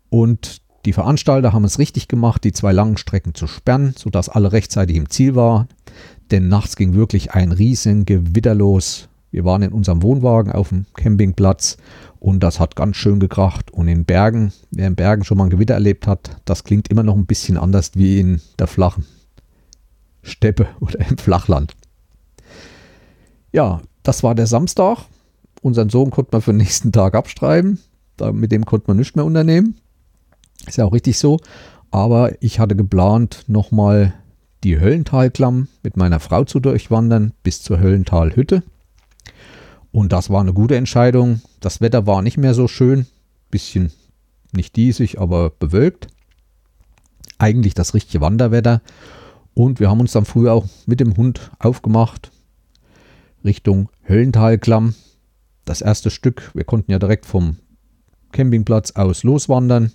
Und die Veranstalter haben es richtig gemacht, die zwei langen Strecken zu sperren, sodass alle rechtzeitig im Ziel waren. Denn nachts ging wirklich ein riesen Gewitter los. Wir waren in unserem Wohnwagen auf dem Campingplatz und das hat ganz schön gekracht. Und in Bergen, wer in Bergen schon mal ein Gewitter erlebt hat, das klingt immer noch ein bisschen anders wie in der flachen Steppe oder im Flachland. Ja, das war der Samstag. Unseren Sohn konnte man für den nächsten Tag abstreiben. mit dem konnte man nichts mehr unternehmen. Ist ja auch richtig so. Aber ich hatte geplant, nochmal die Höllentalklamm mit meiner Frau zu durchwandern bis zur Höllentalhütte. Und das war eine gute Entscheidung. Das Wetter war nicht mehr so schön. Bisschen nicht diesig, aber bewölkt. Eigentlich das richtige Wanderwetter. Und wir haben uns dann früh auch mit dem Hund aufgemacht Richtung Höllentalklamm. Das erste Stück, wir konnten ja direkt vom Campingplatz aus loswandern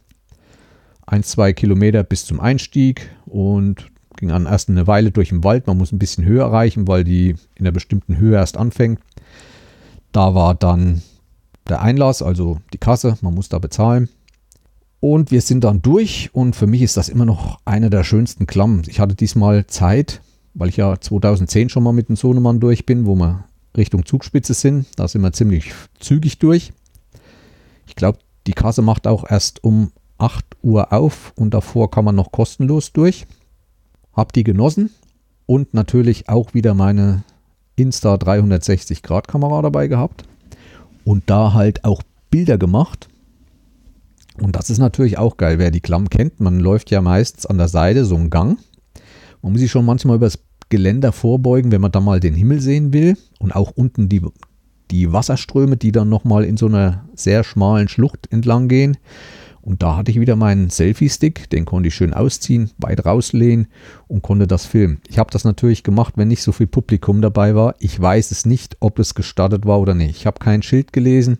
ein, zwei Kilometer bis zum Einstieg und ging dann erst eine Weile durch den Wald. Man muss ein bisschen Höhe erreichen, weil die in einer bestimmten Höhe erst anfängt. Da war dann der Einlass, also die Kasse, man muss da bezahlen. Und wir sind dann durch und für mich ist das immer noch eine der schönsten Klammen. Ich hatte diesmal Zeit, weil ich ja 2010 schon mal mit dem Sohnemann durch bin, wo wir Richtung Zugspitze sind. Da sind wir ziemlich zügig durch. Ich glaube, die Kasse macht auch erst um 8 Uhr auf und davor kann man noch kostenlos durch. Hab die genossen und natürlich auch wieder meine Insta 360 Grad Kamera dabei gehabt und da halt auch Bilder gemacht. Und das ist natürlich auch geil, wer die Klamm kennt. Man läuft ja meistens an der Seite so einen Gang. Man muss sich schon manchmal übers Geländer vorbeugen, wenn man da mal den Himmel sehen will. Und auch unten die, die Wasserströme, die dann nochmal in so einer sehr schmalen Schlucht entlang gehen. Und da hatte ich wieder meinen Selfie-Stick, den konnte ich schön ausziehen, weit rauslehnen und konnte das filmen. Ich habe das natürlich gemacht, wenn nicht so viel Publikum dabei war. Ich weiß es nicht, ob es gestartet war oder nicht. Ich habe kein Schild gelesen.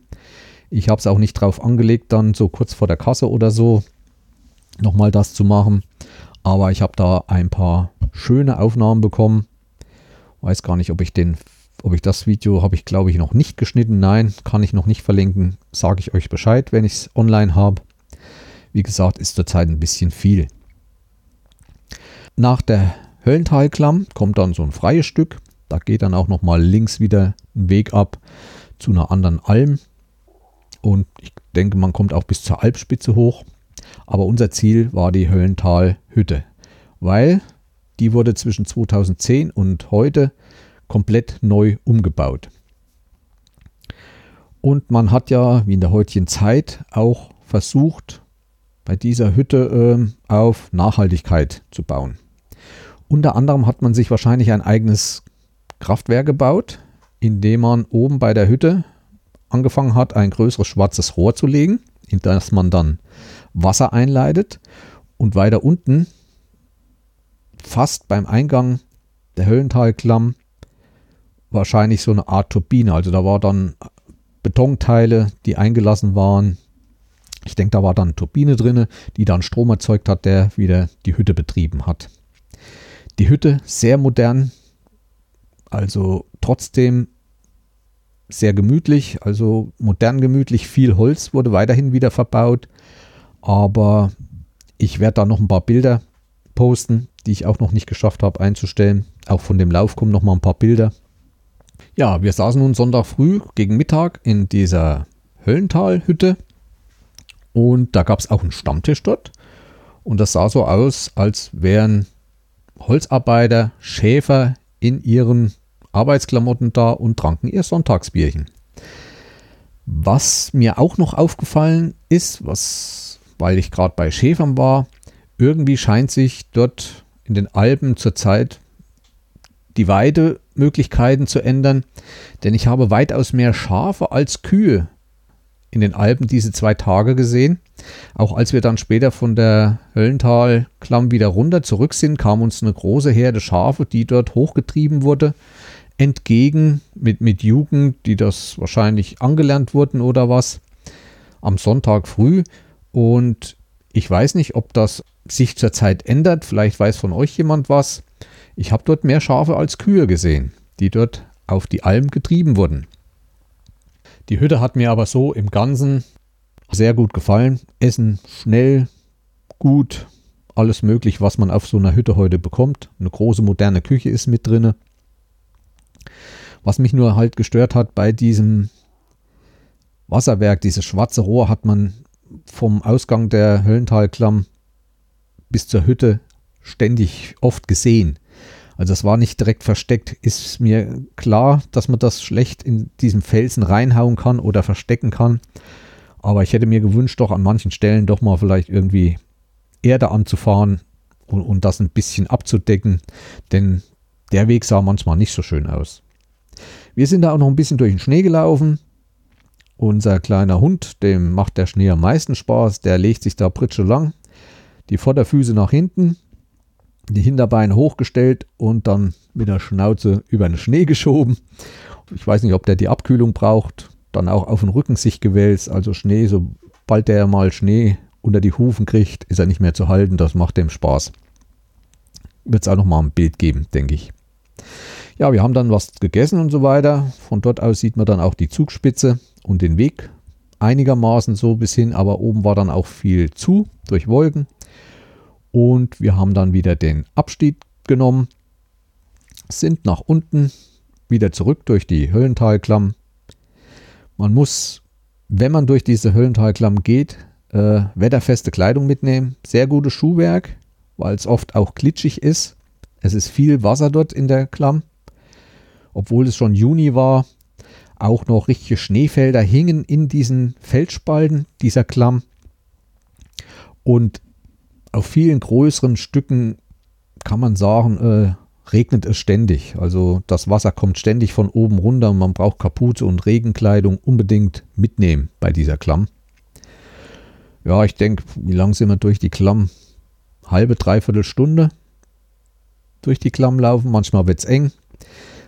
Ich habe es auch nicht drauf angelegt, dann so kurz vor der Kasse oder so nochmal das zu machen. Aber ich habe da ein paar schöne Aufnahmen bekommen. Weiß gar nicht, ob ich den, ob ich das Video habe ich glaube ich noch nicht geschnitten. Nein, kann ich noch nicht verlinken. Sage ich euch Bescheid, wenn ich es online habe. Wie gesagt, ist zurzeit ein bisschen viel. Nach der Höllentalklamm kommt dann so ein freies Stück. Da geht dann auch noch mal links wieder ein Weg ab zu einer anderen Alm. Und ich denke, man kommt auch bis zur Alpspitze hoch. Aber unser Ziel war die Höllentalhütte, weil die wurde zwischen 2010 und heute komplett neu umgebaut. Und man hat ja, wie in der heutigen Zeit, auch versucht, bei dieser Hütte äh, auf Nachhaltigkeit zu bauen. Unter anderem hat man sich wahrscheinlich ein eigenes Kraftwerk gebaut, indem man oben bei der Hütte angefangen hat, ein größeres schwarzes Rohr zu legen, in das man dann Wasser einleitet und weiter unten, fast beim Eingang der Höllentalklamm, wahrscheinlich so eine Art Turbine. Also da war dann Betonteile, die eingelassen waren. Ich denke, da war dann eine Turbine drin, die dann Strom erzeugt hat, der wieder die Hütte betrieben hat. Die Hütte sehr modern, also trotzdem sehr gemütlich, also modern gemütlich, viel Holz wurde weiterhin wieder verbaut. Aber ich werde da noch ein paar Bilder posten, die ich auch noch nicht geschafft habe einzustellen. Auch von dem Lauf kommen noch mal ein paar Bilder. Ja, wir saßen nun Sonntag früh gegen Mittag in dieser Höllentalhütte und da gab es auch einen Stammtisch dort. Und das sah so aus, als wären Holzarbeiter, Schäfer in ihren Arbeitsklamotten da und tranken ihr Sonntagsbierchen. Was mir auch noch aufgefallen ist, was weil ich gerade bei Schäfern war. Irgendwie scheint sich dort in den Alpen zurzeit die Weidemöglichkeiten zu ändern, denn ich habe weitaus mehr Schafe als Kühe in den Alpen diese zwei Tage gesehen. Auch als wir dann später von der Höllentalklamm wieder runter zurück sind, kam uns eine große Herde Schafe, die dort hochgetrieben wurde, entgegen mit, mit Jugend, die das wahrscheinlich angelernt wurden oder was, am Sonntag früh. Und ich weiß nicht, ob das sich zurzeit ändert. Vielleicht weiß von euch jemand was. Ich habe dort mehr Schafe als Kühe gesehen, die dort auf die Alm getrieben wurden. Die Hütte hat mir aber so im Ganzen sehr gut gefallen. Essen schnell, gut, alles möglich, was man auf so einer Hütte heute bekommt. Eine große moderne Küche ist mit drinne. Was mich nur halt gestört hat bei diesem Wasserwerk, dieses schwarze Rohr, hat man vom Ausgang der Höllentalklamm bis zur Hütte ständig oft gesehen. Also es war nicht direkt versteckt. Ist mir klar, dass man das schlecht in diesen Felsen reinhauen kann oder verstecken kann. Aber ich hätte mir gewünscht, doch an manchen Stellen doch mal vielleicht irgendwie Erde anzufahren und, und das ein bisschen abzudecken. Denn der Weg sah manchmal nicht so schön aus. Wir sind da auch noch ein bisschen durch den Schnee gelaufen. Unser kleiner Hund, dem macht der Schnee am meisten Spaß. Der legt sich da pritsche lang, die Vorderfüße nach hinten, die Hinterbeine hochgestellt und dann mit der Schnauze über den Schnee geschoben. Ich weiß nicht, ob der die Abkühlung braucht. Dann auch auf den Rücken sich gewälzt. Also Schnee, sobald der mal Schnee unter die Hufen kriegt, ist er nicht mehr zu halten. Das macht dem Spaß. Wird es auch noch mal ein Bild geben, denke ich. Ja, wir haben dann was gegessen und so weiter. Von dort aus sieht man dann auch die Zugspitze und den Weg einigermaßen so bis hin, aber oben war dann auch viel zu durch Wolken. Und wir haben dann wieder den Abstieg genommen, sind nach unten wieder zurück durch die Höllentalklamm. Man muss, wenn man durch diese Höllentalklamm geht, äh, wetterfeste Kleidung mitnehmen. Sehr gutes Schuhwerk, weil es oft auch glitschig ist. Es ist viel Wasser dort in der Klamm. Obwohl es schon Juni war, auch noch richtige Schneefelder hingen in diesen Felsspalten dieser Klamm. Und auf vielen größeren Stücken kann man sagen, äh, regnet es ständig. Also das Wasser kommt ständig von oben runter und man braucht Kapuze und Regenkleidung unbedingt mitnehmen bei dieser Klamm. Ja, ich denke, wie lang sind wir durch die Klamm? Halbe, dreiviertel Stunde durch die Klamm laufen. Manchmal wird es eng.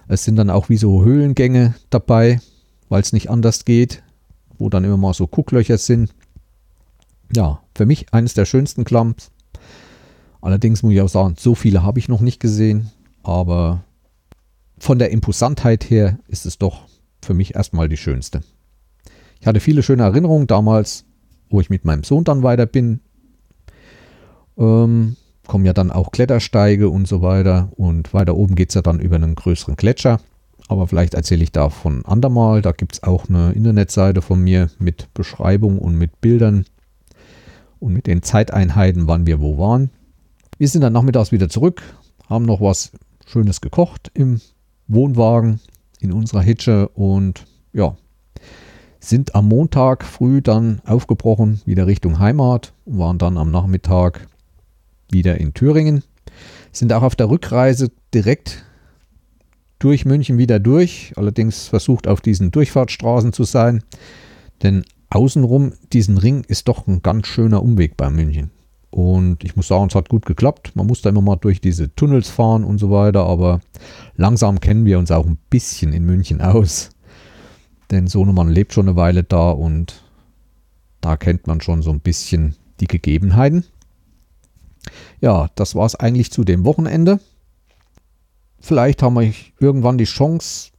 Es sind dann auch wie so Höhlengänge dabei, weil es nicht anders geht, wo dann immer mal so Gucklöcher sind. Ja, für mich eines der schönsten Klamms. Allerdings muss ich auch sagen, so viele habe ich noch nicht gesehen, aber von der Imposantheit her ist es doch für mich erstmal die schönste. Ich hatte viele schöne Erinnerungen damals, wo ich mit meinem Sohn dann weiter bin. Ähm, kommen ja dann auch Klettersteige und so weiter. Und weiter oben geht es ja dann über einen größeren Gletscher. Aber vielleicht erzähle ich davon andermal. Da gibt es auch eine Internetseite von mir mit Beschreibung und mit Bildern und mit den Zeiteinheiten, wann wir wo waren. Wir sind dann nachmittags wieder zurück, haben noch was Schönes gekocht im Wohnwagen in unserer Hitsche und ja, sind am Montag früh dann aufgebrochen, wieder Richtung Heimat, waren dann am Nachmittag wieder in Thüringen, sind auch auf der Rückreise direkt durch München wieder durch, allerdings versucht auf diesen Durchfahrtsstraßen zu sein, denn außenrum diesen Ring ist doch ein ganz schöner Umweg bei München. Und ich muss sagen, es hat gut geklappt. Man muss da immer mal durch diese Tunnels fahren und so weiter, aber langsam kennen wir uns auch ein bisschen in München aus. Denn Sohnemann lebt schon eine Weile da und da kennt man schon so ein bisschen die Gegebenheiten. Ja, das war es eigentlich zu dem Wochenende. Vielleicht haben wir irgendwann die Chance,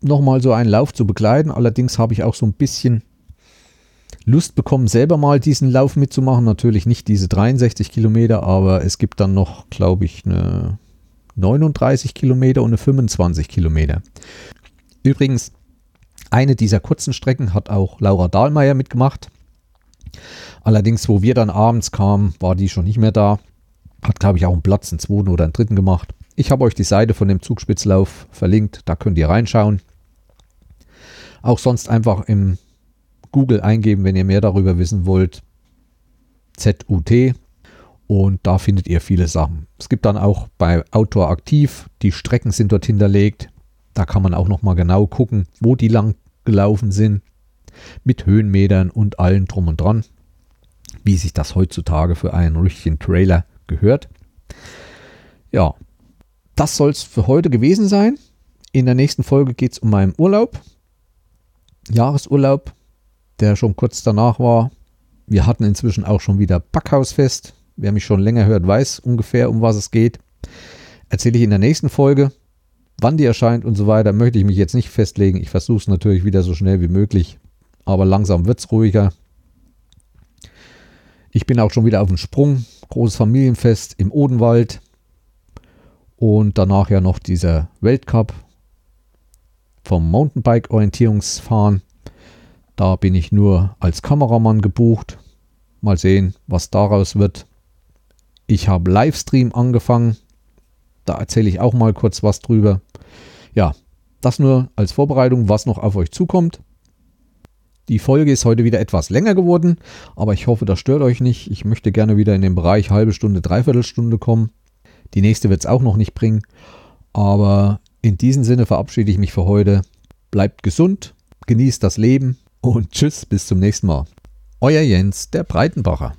nochmal so einen Lauf zu begleiten. Allerdings habe ich auch so ein bisschen Lust bekommen, selber mal diesen Lauf mitzumachen. Natürlich nicht diese 63 Kilometer, aber es gibt dann noch, glaube ich, eine 39 Kilometer und eine 25 Kilometer. Übrigens, eine dieser kurzen Strecken hat auch Laura Dahlmeier mitgemacht. Allerdings, wo wir dann abends kamen, war die schon nicht mehr da. Hat, glaube ich, auch einen Platz, einen zweiten oder einen dritten gemacht. Ich habe euch die Seite von dem Zugspitzlauf verlinkt, da könnt ihr reinschauen. Auch sonst einfach im Google eingeben, wenn ihr mehr darüber wissen wollt. ZUT und da findet ihr viele Sachen. Es gibt dann auch bei Outdoor Aktiv, die Strecken sind dort hinterlegt. Da kann man auch nochmal genau gucken, wo die lang gelaufen sind. Mit Höhenmetern und allem drum und dran. Wie sich das heutzutage für einen richtigen Trailer gehört. Ja, das soll es für heute gewesen sein. In der nächsten Folge geht es um meinen Urlaub. Jahresurlaub der schon kurz danach war. Wir hatten inzwischen auch schon wieder Backhausfest. Wer mich schon länger hört, weiß ungefähr, um was es geht. Erzähle ich in der nächsten Folge. Wann die erscheint und so weiter, möchte ich mich jetzt nicht festlegen. Ich versuche es natürlich wieder so schnell wie möglich. Aber langsam wird es ruhiger. Ich bin auch schon wieder auf dem Sprung. Großes Familienfest im Odenwald. Und danach ja noch dieser Weltcup vom Mountainbike-Orientierungsfahren. Da bin ich nur als Kameramann gebucht. Mal sehen, was daraus wird. Ich habe Livestream angefangen. Da erzähle ich auch mal kurz was drüber. Ja, das nur als Vorbereitung, was noch auf euch zukommt. Die Folge ist heute wieder etwas länger geworden, aber ich hoffe, das stört euch nicht. Ich möchte gerne wieder in den Bereich halbe Stunde, dreiviertel Stunde kommen. Die nächste wird es auch noch nicht bringen. Aber in diesem Sinne verabschiede ich mich für heute. Bleibt gesund, genießt das Leben und tschüss, bis zum nächsten Mal. Euer Jens, der Breitenbacher.